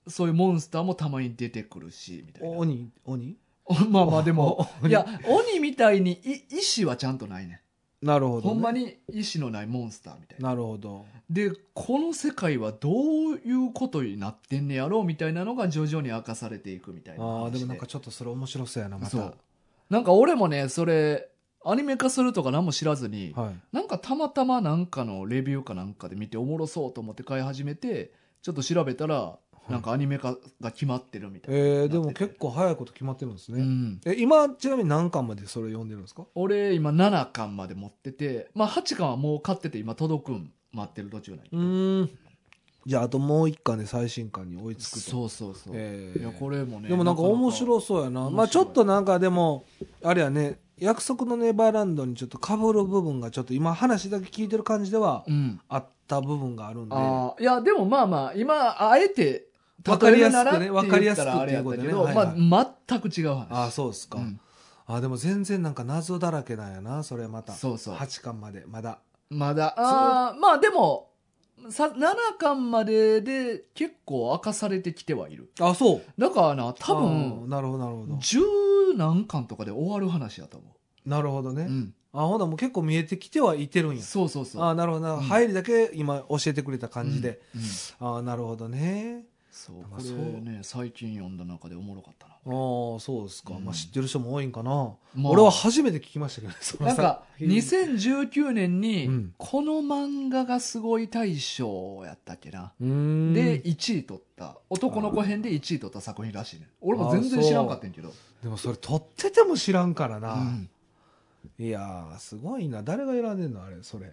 そういうモンスターもたまに出てくるしみたいな。鬼？鬼？まあまあでもいや鬼みたいにい意志はちゃんとないねなるほど、ね、ほんまに意志のないモンスターみたいななるほどでこの世界はどういうことになってんねやろうみたいなのが徐々に明かされていくみたいなああでもなんかちょっとそれ面白そうやなまたそうなんか俺もねそれアニメ化するとか何も知らずに、はいなんかたまたまなんかのレビューかなんかで見ておもろそうと思って買い始めてちょっと調べたらなんかアニメ化が決まってるみたいな、えー、でも結構早いこと決まってるんですね、うん、え今ちなみに何巻までそれ読んでるんですか？俺今7巻まで持ってて、まあ、8巻はもう買ってて今届くん待ってる途中なんうん。じゃああともう一巻で最新巻に追いつくと。そうそうそう、えー。いやこれもねでもなんか面白そうやな。まあちょっとなんかでもあれやね約束のネバーランドにちょっと被る部分がちょっと今話だけ聞いてる感じではうん。あった部分があるんで。ああいやでもまあまあ今あえてわかりやすくね例えるならって言ったらわかりやすくっていうあれやったけど、ことねはいはい。まあ、全く違う話。ああそうですか、うん。あでも全然なんか謎だらけなんやなそれまた。そうそう。8巻まで。まだ。まだ。あーまあでもさ7巻までで結構明かされてきてはいる。あそう。だからな多分なるほどなるほど。十何巻とかで終わる話やと思なるほどね、う、うん、あほんならもう結構見えてきてはいてるんや。そうそうそう。あなるほど。な、うん。入りだけ今教えてくれた感じで、うん。うん。あなるほどねそうこれね最近読んだ中でおもろかったな。ああそうですか、うん。まあ、知ってる人も多いんかな、まあ。俺は初めて聞きましたけどねなんか作品2019年に、うん。この漫画がすごい大賞やったっけな、うーん。で1位取った。男の子編で1位取った作品らしいね。俺も全然知らんかったんやけど。でもそれ撮ってても知らんからな、うん。いやーすごいな。誰が選んでんの？あれそれ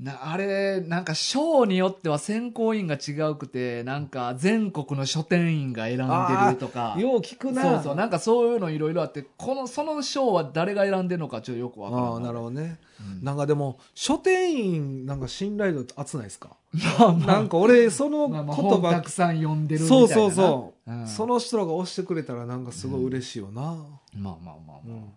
なあれなんか賞によっては選考委員が違うくてなんか全国の書店員が選んでるとか。よう聞くな。そうそうなんかそういうのいろいろあってこのその賞は誰が選んでるのかちょっとよくわからん。ああなるほどね、うん。なんかでも書店員なんか信頼度厚ないですか、なんか俺その言まあまあ本た葉くさん読んでるみたいなな。そうそうそう、うん。その人らが押してくれたらなんかすごい嬉しいよな、まあまあまあまあ、うん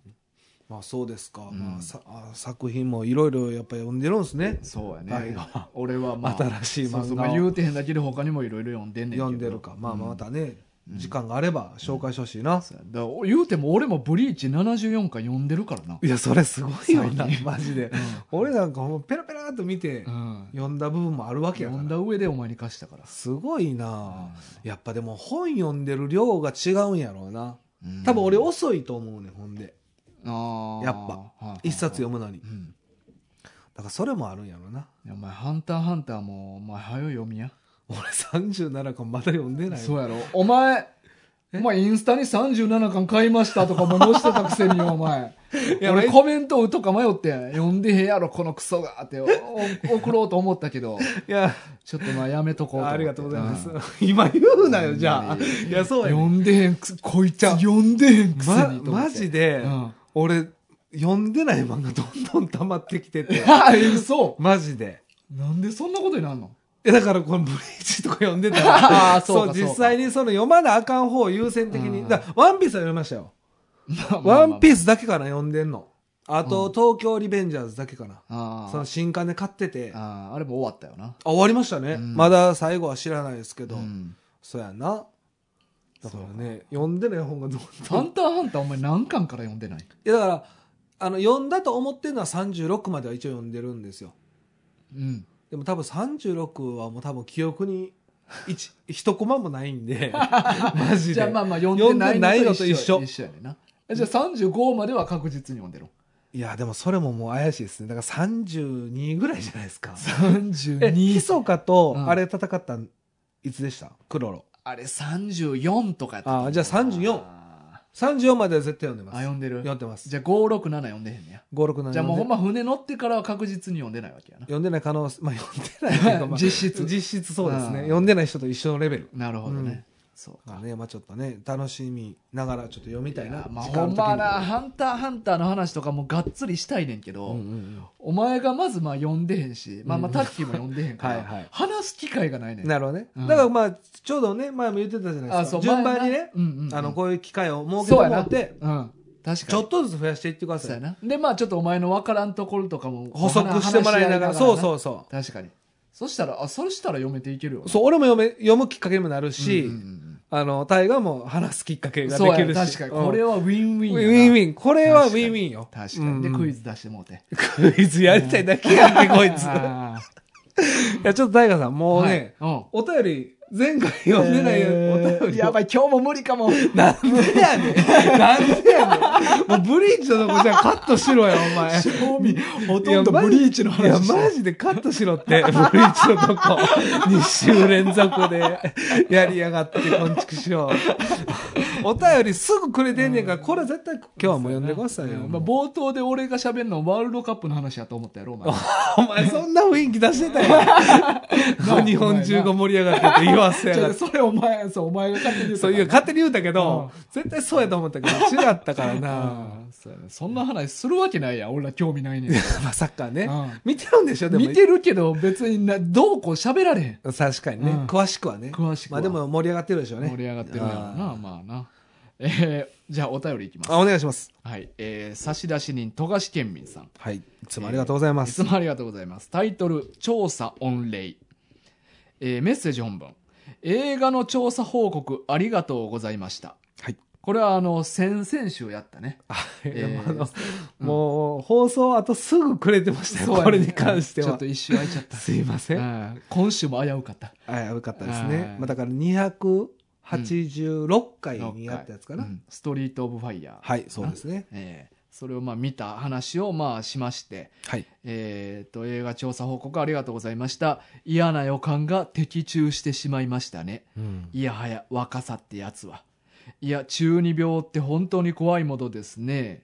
まあそうですか、うん。まあ、さあ作品もいろいろやっぱ読んでるんですね。そうやね、俺はまあ新しい漫画をそうそう。まあ言うてへんだけで他にもいろいろ読んでんねん読んでるか。まあまたね、うん。時間があれば紹介してほしいな、そうや。だ言うても俺もブリーチ74巻読んでるからな、いやそれすごいよな。マジで、俺なんかほんまペラペラっと見てうん。読んだ部分もあるわけやから。読んだ上でお前に貸したから。すごいな、やっぱでも本読んでる量が違うんやろうな。うん。多分俺遅いと思うねほんでやっぱ。はい一冊読むのに。うん。だからそれもあるんやろうなお前「ハンターハンター」もお前早い読みや。俺37巻まだ読んでない。そうやろ。お前お前インスタに37巻買いましたとかも載せてたくせによお前。俺コメント打とか迷って読んでへんやろこのクソが。って送ろうと思ったけど。いや。ちょっとまあやめとこうとありがとうございます。ん。今言うなよじゃあ。いやそうや読ねん。でへんこいつ読んでへんくせまにと思って。マジで。うん俺読んでない漫画どんどん溜まってきてて。あ嘘。マジで。なんでそんなことになるの？えだからこのブリーチとか読んでたら そう実際にその読まなあかん方を優先的うん。にだワンピースは読みましたよ。ワンピースだけかな読んでんの。あと、東京リベンジャーズだけかな。あその新刊で買ってて。ああああれも終わったよな。終わりましたね、うん。まだ最後は知らないですけど、うん。そうやなだからね読んでない本がどんどんハンターハンターお前何巻から読んでない？いやだからあの読んだと思ってるのは36までは一応読んでるんですよ。うん。でも多分36はもう多分記憶に一一コマもないんで マジで。じゃあまあまあ読んでないののと一緒。緒一緒やねんな。えじゃあ35までは確実に読んでるいやでもそれももう怪しいですね。だから32ぐらいじゃないですか。え32ヒソカとうん。あれ戦ったんいつでした？クロロあれ34とかやったと思うあじゃあ34あ34までは絶対読んでます。読んでる？読んでます。じゃあ567読んでへんねや。567じゃあもうほんまま船乗ってからは確実に読んでないわけやな。読んでない可能性まあ読んでないけど、まあ。実質。実質そうですね。うん。読んでない人と一緒のレベル。なるほどね、うんそうまあねまあちょっとね楽しみながらちょっと読みたいなまあほんまはな「ハンターハンター」の話とかもがっつりしたいねんけど、うんうんうん。お前がまずまあ読んでへんし、まあまあうんタッキーも読んでへんからはいはい。話す機会がないねん。なるほどね、うん。だからまあちょうどね前も言ってたじゃないですか。順番にねうんうんうん。あのこういう機会を設けてもらって。うん。確かに。ちょっとずつ増やしていってください。で、まあちょっとお前の分からんところとかも。補足してもらいながら。そうそうう。そ確かに。そしたら、あ、そしたら読めていけるよう。。そう、俺も読め、読むきっかけにもなるし、うんうんうんあの、タイガーも話すきっかけができるし。確かに。これははウィンウィンウ。ィンウィン。これはウィンウィンよ。確かに。で、うんクイズ出してもうて。クイズやりたいだけやんけ、こいつ。いあや、ちょっとタイガーさん、ーもうね、はいお便り、前回読んでないお便りを。やばい、今日も無理かも。なんでやねん。なんでやねん。もうブリーチのとこじゃあカットしろよ、お前。賞味、ほとんどブリーチのいや、話してマジでカットしろって、ブリーチのとこ。2週連続でやりやがって、こんちくしよう。お便りすぐくれてんねんから、これ絶対今日はもう読んでくださいよ。うんまあ、冒頭で俺が喋るのワールドカップの話やと思ったやろ、お前。お前そんな雰囲気出してたよ。日本中が盛り上がってて言わせやがって。ちょそれお前、そう、お前が勝手に言ったそういう、勝手に言うたけどう、絶対そうやと思ったけど、違ったからな。うんそうやねそんな話するわけないやん。俺ら興味ないねん。まさかねうん。見てるんでしょでも見てるけど別にな、どうこう喋られへん。確かにねうん。詳しくはね。詳しくはまあでも盛り上がってるでしょうね。盛り上がってるんやろな、あまあな。えー、じゃあお便りいきます。あ、お願いします。はい。えー、差出人、富樫県民さん。はい。いつもありがとうございまいす。つもありがとうございます。タイトル、調査御礼。えーメッセージ本文。映画の調査報告ありがとうございました。はい。これはあの、先々週やったね。あえーあのうんもう、放送あとすぐくれてましたよ。ねこれに関してはちょっと。一周空いちゃった。すいません。うん今週も危うかった。はい、よかったですはいね。まあだから286回にやったやつかな。うんストリート・オブ・ファイヤー。はい、そうですね。えーそれをまあ見た話をまあしまして、はい。えー、と映画調査報告ありがとうございました。嫌な予感が的中してしまいましたね。いやはや若さってやつは。いや中二病って本当に怖いものですね。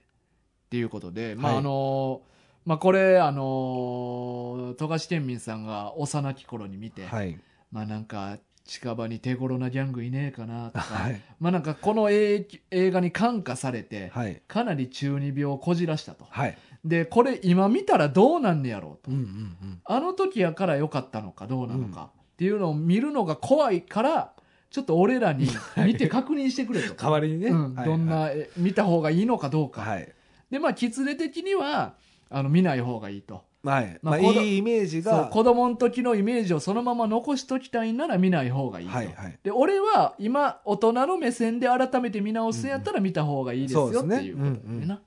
っていうことで、まあはい。あのまあこれあの富樫県民さんが幼き頃に見て、はい。まあなんか近場に手頃なギャングいねえかなとか、はい。まあなんかこの映映画に感化されて、はい。かなり中二病をこじらしたとはい。でこれ今見たらどうなんねやろうと、うんうんうん。あの時やから良かったのかどうなのかっていうのを見るのが怖いからちょっと俺らに 見て確認してくれと代わりにね。うんはいどんな、え見た方がいいのかどうか、はい。でまあ狐的にはあの見ない方がいいとはい。まあ、いいイメージが。子供の時のイメージをそのまま残しときたいなら見ない方がいいと、はいはい。で俺は今大人の目線で改めて見直すんやったら見た方がいいですよ、そうですねっていうことだよな、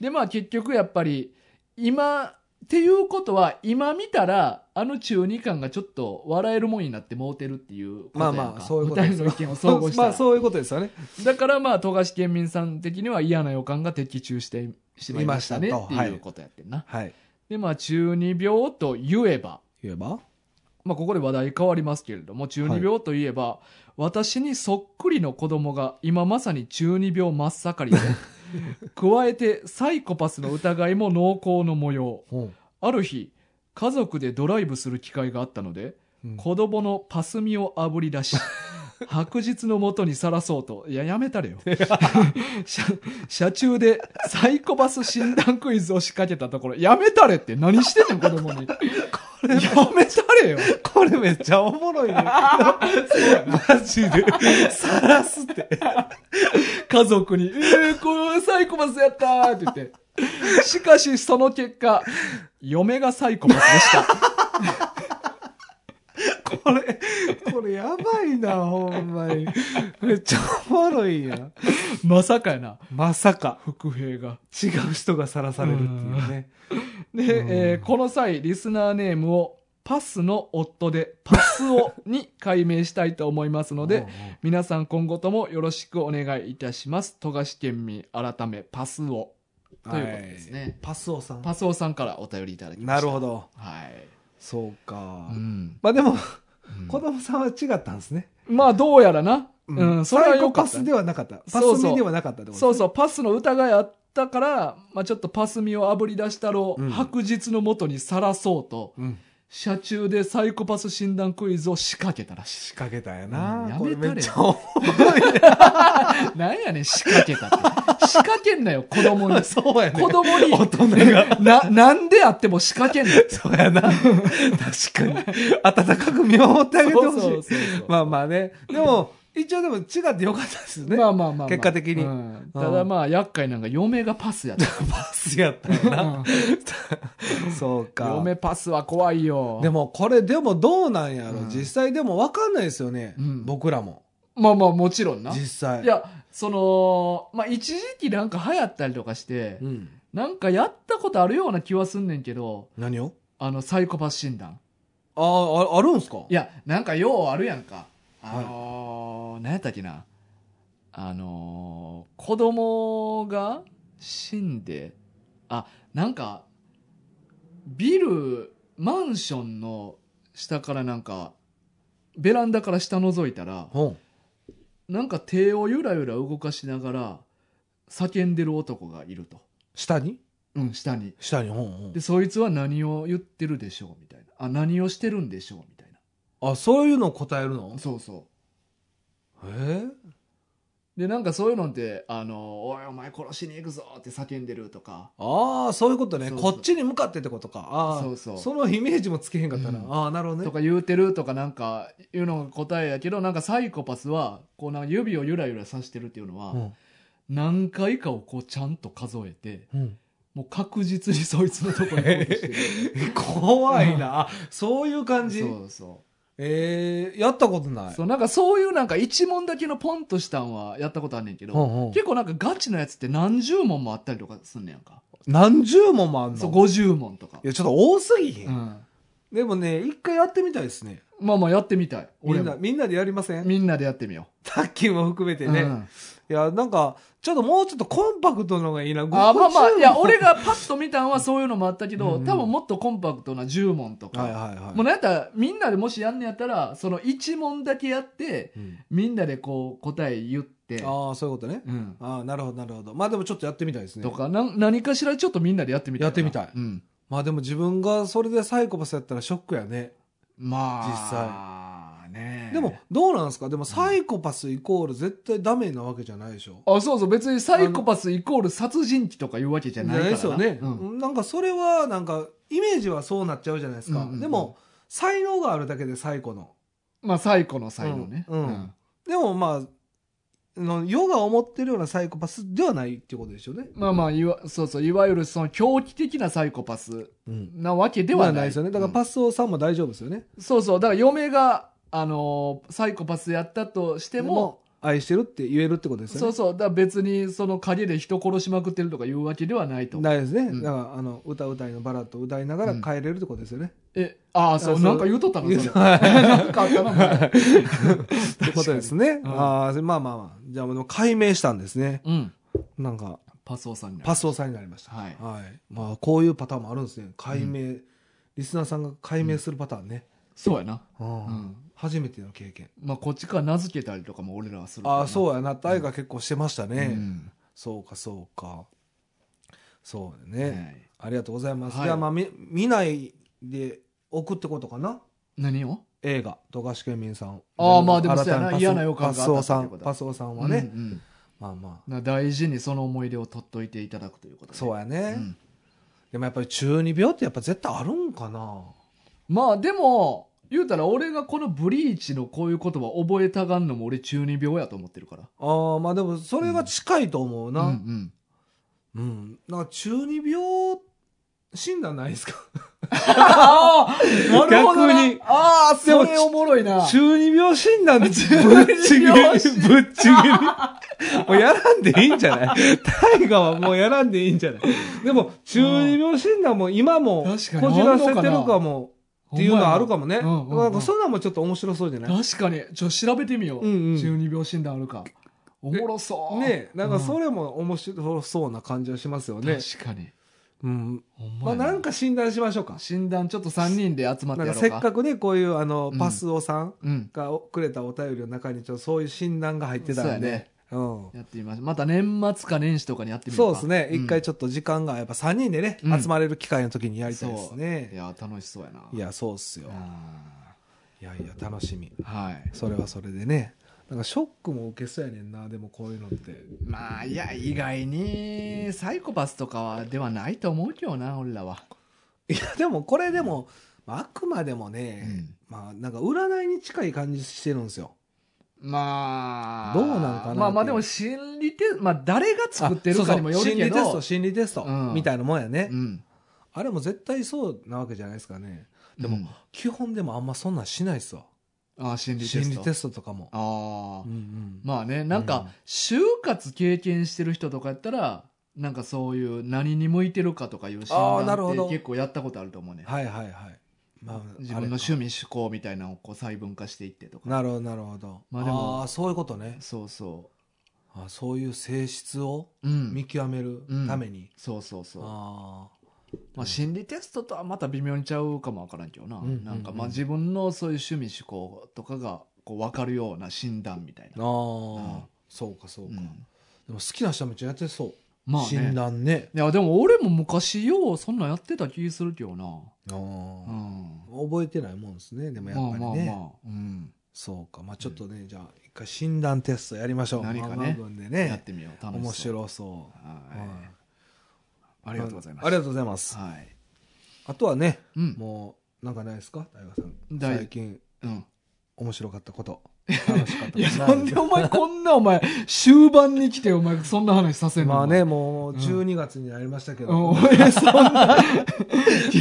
でまあ結局やっぱり今っていうことは今見たらあの中二感がちょっと笑えるもんになってもうてるっていうまあまあ、そういうことです意見を総合した まらあ、そういうことですよね。だからまあ富樫県民さん的には嫌な予感が的中してしまいましたねっていうことやってんな、はい。でまあ中二病と言えば。言えば？まあ、ここで話題変わりますけれども中二病といえば、私にそっくりの子供が今まさに中二病真っ盛りで 加えてサイコパスの疑いも濃厚の模様。ある日家族でドライブする機会があったので、うん。子供のパスミをあぶり出し白日のもとにさらそうといややめたれよ 車車中でサイコパス診断クイズを仕掛けたところやめたれって何してんの子供にやめたれよこれめっちゃおもろいね。マジで。さらすって。家族に、えー、これサイコパスやったーって言って。しかしその結果、嫁がサイコパスでした。これ、これやばいな、ほんまに。めっちゃおもろいやん。まさかやな、まさか、伏兵が。違う人がさらされるっていうね。で、うんえーこの際、リスナーネームをパスの夫で、パスオに改名したいと思いますので、皆さん今後ともよろしくお願いいたします。富樫県民改めパスオ。ということですねはいパスオさん。パスオさんからお便りいただきました。なるほ。ど。はい。そうか。うん。まあでも、うん子供さんは違ったんですね。まあ、どうやらな。うん、それはよかったパス。ではなかった。パスミではなかったってことそうそう、パスの疑いあったから、まあちょっとパスミをあぶり出したろう、うん白日のもとにさらそうと、う。うん。車中でサイコパス診断クイズを仕掛けたらし仕掛けたんやうんな。やめたれよめっちゃおもい。なんやねん、仕掛けたって。仕掛けんなよ、子供に。そうやね。子供に。大人が。な、なんであっても仕掛けんなよ。そうやな。確かに。温かく見守ってあげてほしい。そうそうそうそうまあまあね。でも、一応でも違ってよかったですよね。まあまあまあまあ、結果的に。うん。ただまあ厄介なんか嫁がパスやった。パスやったよな。そうか。嫁パスは怖いよ。でもこれでもどうなんやろ、うん。実際でも分かんないですよね、うん。僕らも。まあまあもちろんな。実際。いやそのまあ一時期なんか流行ったりとかして、うん、なんかやったことあるような気はすんねんけど何を？あのサイコパス診断。あああるんすか？いやなんかようあるやんかあのー何やったっけな？あのー子供が死んであなんかビルマンションの下からなんかベランダから下覗いたらなんか手をゆらゆら動かしながら叫んでる男がいると、下に？うん、下に。下にでそいつは何を言ってるでしょう？みたいな。あ何をしてるんでしょう？みたいあそういうの答えるの？なそうそう。え？でなんかそういうのって「あのおいお前殺しに行くぞ」って叫んでるとか。ああそういうことね。そうそう。こっちに向かってってことか。ああそうそう。のイメージもつけへんかったな、うん。ああなるほどね。とか言うてるとかなんかいうのが答えやけどなんかサイコパスはこうなんか指をゆらゆらさしてるっていうのは、うん。何回かをこうちゃんと数えてうん。もう確実にそいつのとこに行こうとしてる。怖いな。あそういう感じ？そうそえー、やったことない。うそうなんかそういうなんか一問だけのポンとしたんはやったことあんねんけど、ほんほん結構なんかガチのやつって何十問もあったりとかすんねやんか、何十問もあんの？そう50問とか。い、やちょっと多すぎへん、うん、でもね一回やってみたいですね。まあまあやってみたいみんなみんなでやりません？みんなでやってみよタッキーも含めてう、ね、うんいやなんかちょっともうちょっとコンパクトのがいいな。あまあまあ50いや俺がパッと見たんはそういうのもあったけど、うん。うん多分もっとコンパクトな10問とか、はいはいはい。もうなんやったらみんなでもしやんねやったらその1問だけやってうん。みんなでこう答え言って、ああそういうことね。うん、ああなるほどなるほど。まあでもちょっとやってみたいですね。とかなん何かしらちょっとみんなでやってみたいな。やってみたい。うん、まあでも自分がそれでサイコパスやったらショックやね。まあ。実際ね。でもどうなんですか？でもサイコパスイコール絶対ダメなわけじゃないでしょ？あそうそう。別にサイコパスイコール殺人鬼とかいうわけじゃないからな。ですよね、うん。なんかそれはなんかイメージはそうなっちゃうじゃないですか、うんうんうん。でも才能があるだけでサイコの。まあ最古の才能ね、うん。うん。でもまあの世が思ってるようなサイコパスではないっていうことでしょうね、まあまあいわそうそう。いわゆるその狂気的なサイコパスうん、なわけでではなはないいですよね。だからパスオさんも大丈夫ですよね、うんそうそう。だから嫁があのーサイコパスやったとしても愛してるって言えるってことですよね。そうそう。だから別にその陰で人殺しまくってるとかいうわけではないと。ないですね、うん。だからあの歌歌いのバラット歌いながら帰れるってことですよね、えああそうあそうなんか言うとったの？そなん かあったなお前ってことですね、うん。ああまあまあまあ。じゃあもう解明したんですね。うん。なんかパスオさんにパスオさんになりました。はい。はい。まあ、こういうパターンもあるんですね。解明、リスナーさんが解明するパターンね。そうやなうんうん初めての経験。まあこっちから名付けたりとかも俺らはするああ、うそうやな。大が結構してましたね。んそうか、そうか。そうね。いありがとうございます。はいじゃあ、まあ、見見ないで置くってことかな？何を？映画、富樫県民さん。ああまあでもそうやな嫌な予感があったパスオさん、ってことパスオさんはね。うんうんまあまな大事にその思い出を取っといていただくということそうやね。うんでもやっぱり中二病ってやっぱ絶対あるんかな？まあでも言うたら俺がこのブリーチのこういう言葉覚えたがんのも俺中二病やと思ってるから。ああ、まあでもそれが近いと思うな。うんうん。うん。なんか中二病診断ないですか？あ あなるほどな。逆に。ああそれおもろいな。中二病診断ぶっちぎり、ぶっちぎり。もうやらんでいいんじゃない？大河はもうやらんでいいんじゃない？でも中二病診断も今もこじらにせてるかもっていうのはあるかもね。うんうんうんなんかそんなんもちょっと面白そうじゃない？確かにちょ調べてみよう、うんうん中二病診断あるかおもろそうねなんかそれも面白そうな感じはしますよね。確かにうん。まあなんか診断しましょうか。診断ちょっと3人で集まってやろうかせっかくね、こういうあのう、んパスオさんうんがくれたお便りの中にちょっとそういう診断が入ってたんでそうやね。うん。やってみましょうまた年末か年始とかにやってみよかそううですね。ん一回ちょっと時間がやっぱ3人でね、うん集まれる機会の時にやりたいですいね。や楽しそうやないや、そうっすよ。あいやいや、楽しみ。ーはいそれはそれでね。なんかショックも受けそうやねんな、でもこういうのって。まあいや意外にサイコパスとかはではないと思うけどな俺らはいや、でもこれでも、まああくまでもね、まあなんか占いに近い感じしてるんですよ。まあ。どうなのかなまあまあでも心理テスト、まあ誰が作ってるかにもよるけど。心理テスト、心理テストうんみたいなもんやね。うん。あれも絶対そうなわけじゃないですかね。でも、うん基本でもあんまそんなんしないっすわ。ああ、心理テスト。心理テストとかも。ああ。うんうんまあね、なんうんか、就活経験してる人とかやったら、なんかそういう何に向いてるかとかいう診断って結構やったことあると思うね。はいはいはい。まあ、自分の趣味趣向みたいなのをこう細分化していってとか。なるほどなるほど。まあでもあーそういうことね。そうそあそういう性質をう。うん。見極めるために。そうそうそう。あまあ、心理テストとはまた微妙にちゃうかもわからんけどな、うんうんうんなんかまあ自分のそういう趣味趣向とかがこう分かるような診断みたいな、ー、うんそうかそうか。うんでも好きな人はめっちゃやってそう。まあね診断ね。いやでも俺も昔ようそんなんやってた気するけどな、うん、覚えてないもんですね。でもやっぱりね。まあまあまあ、うん、そうか。まあちょっとね、じゃあ一回診断テストやりましょう。何かねでやっね。てみよう楽し面白そう。はい、はいありがとうございますありがとうございます。はいあとはね、うんもう、なんかないですか大河さん。大最近、うん面白かったこと。いやなんでお前こんなお前終盤に来てお前そんな話させんの？まあね、おもう12月になりましたけど。前うんそんな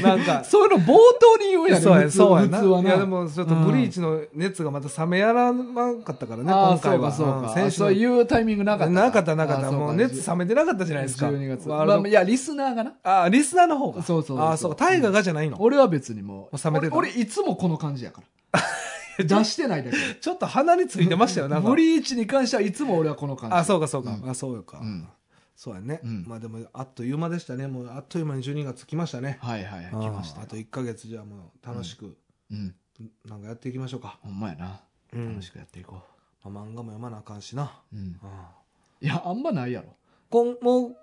なんか、そういうの冒頭に言うやねそうや、そうやな。いな。や、でもちょっとブリーチの熱がまた冷めやらなかったからね、ああ、今回は。そうか、そうか。そういうタイミングなかったなかったなかった。もう熱冷めてなかったじゃないですか。12月。まあ、いや、リスナーがな。あ、リスナーの方が。そうそうああ、そうか。大河がじゃないの。俺は別にもう。冷めて俺いつもこの感じやから。出してないだけ。ちょっと鼻についてましたよ、なんかブ。リーチに関してはいつも俺はこの感じ。あ、そうか、そうか。うんあ、そうかう。ん。そうやねうん。まあでも、あっという間でしたね。もう、あっという間に12月来ましたね。はいはいはい、来ましたよ。あと1ヶ月じゃあもう楽しく、うん。なんかやっていきましょうか。ほんまやな。うん楽しくやっていこまあ漫画も読まなあかんしな。う。うん。あいや、あんまないやろ。こんもう、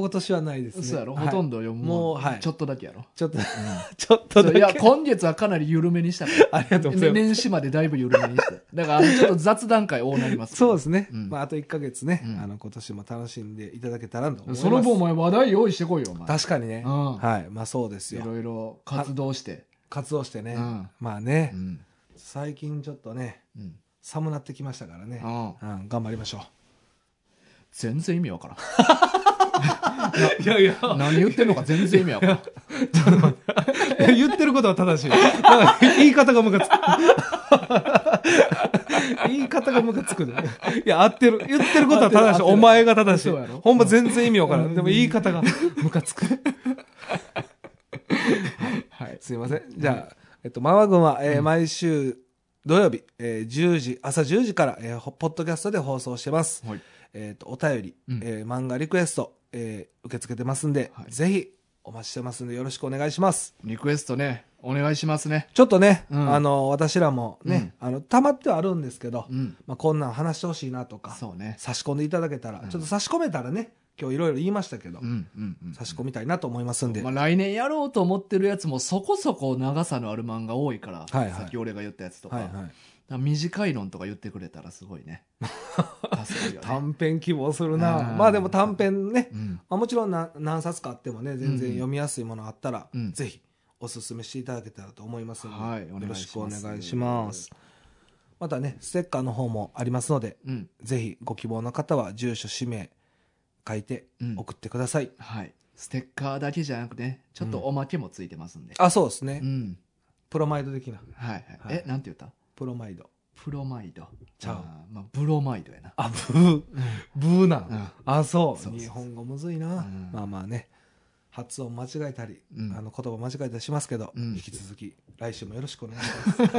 今年はないですね。そうやろ、はいほとんど読むもうはいちょっとだけやろ？ちょっと、う ちょっとだけ。んいや、今月はかなり緩めにしたから。ありがとうございます。年始までだいぶ緩めにして。だから、ちょっと雑談会多なります。そうですね。うんまあ、あと1ヶ月ね、うんあの、今年も楽しんでいただけたらと思います。その分お前話題用意してこいよ、お前。確かにね。うんはい。まあそうですよ。いろいろ活動して。活動してね。うんまあね、うん。最近ちょっとね、うん。寒なってきましたからね。うんうん、頑張りましょ全然意味わからう。いやいや、ん。何言ってんのか全然意味わからん。言ってることは正しい。言い方がムカつく。言い方がムカつくね。いや、合ってる。言ってることは正しい。お前が正しい。ほんま全然意味わから。うんんでも言い方がムカつく。はい。すいません。じゃあ、えっと、ママ軍は、えー毎週土曜日、えー10時、朝10時から、えーほポッドキャストで放送してます。はい。えっと、お便り、うんえー漫画リクエスト、えー受け付けてますんで、はいぜひお待ちしてますんでよろしくお願いします。リクエストね、お願いしますね。ちょっとね、うんあの、私らもね、あの、たまってはあるんですけど、うん。まあ、こんなん話してほしいなとか、そうね。差し込んでいただけたら、うんちょっと差し込めたらね、今日いろいろ言いましたけど、うん。うん。うん。差し込みたいなと思いますんで、まあ、来年やろうと思ってるやつもそこそこ長さのある漫画多いから、はいはいさっき俺が言ったやつとか,、はいはい。短い論とか言ってくれたらすごいね。ね、短編希望するな。うん。まあでも短編ね、うん、まあ、もちろんな何冊かあってもね、全然うん読みやすいものあったら、うんぜひおすすめしていただけたらと思いますので、はいよろしくお願いします。またね、ステッカーの方もありますので、うん。ぜひご希望の方は住所、氏名書いてうん。送ってください。はい。ステッカーだけじゃなくてねちょっとおまけもついてますんで、あ、そうですね。うん。プロマイド的な。はいはい、はい。えなんて言った？プロマイド。プロマイドちゃうあーまあ、ブロマイドやなあ、ブー。ブーなの、うんあ、そうそうそう日本語むずいな。んまあまあね。発音間違えたり、うんあの言葉間違えたりしますけど、うん引き続き来週もよろしくお願いします。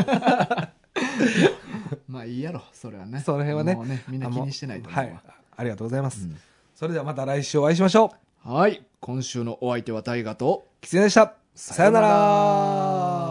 まあいいやろそれはねその辺はねもうねみんな気にしてないと思うわはい。ありがとうございます。うんそれではまた来週お会いしましょう。はい今週のお相手は大河とキツネでした。さよなさよなら。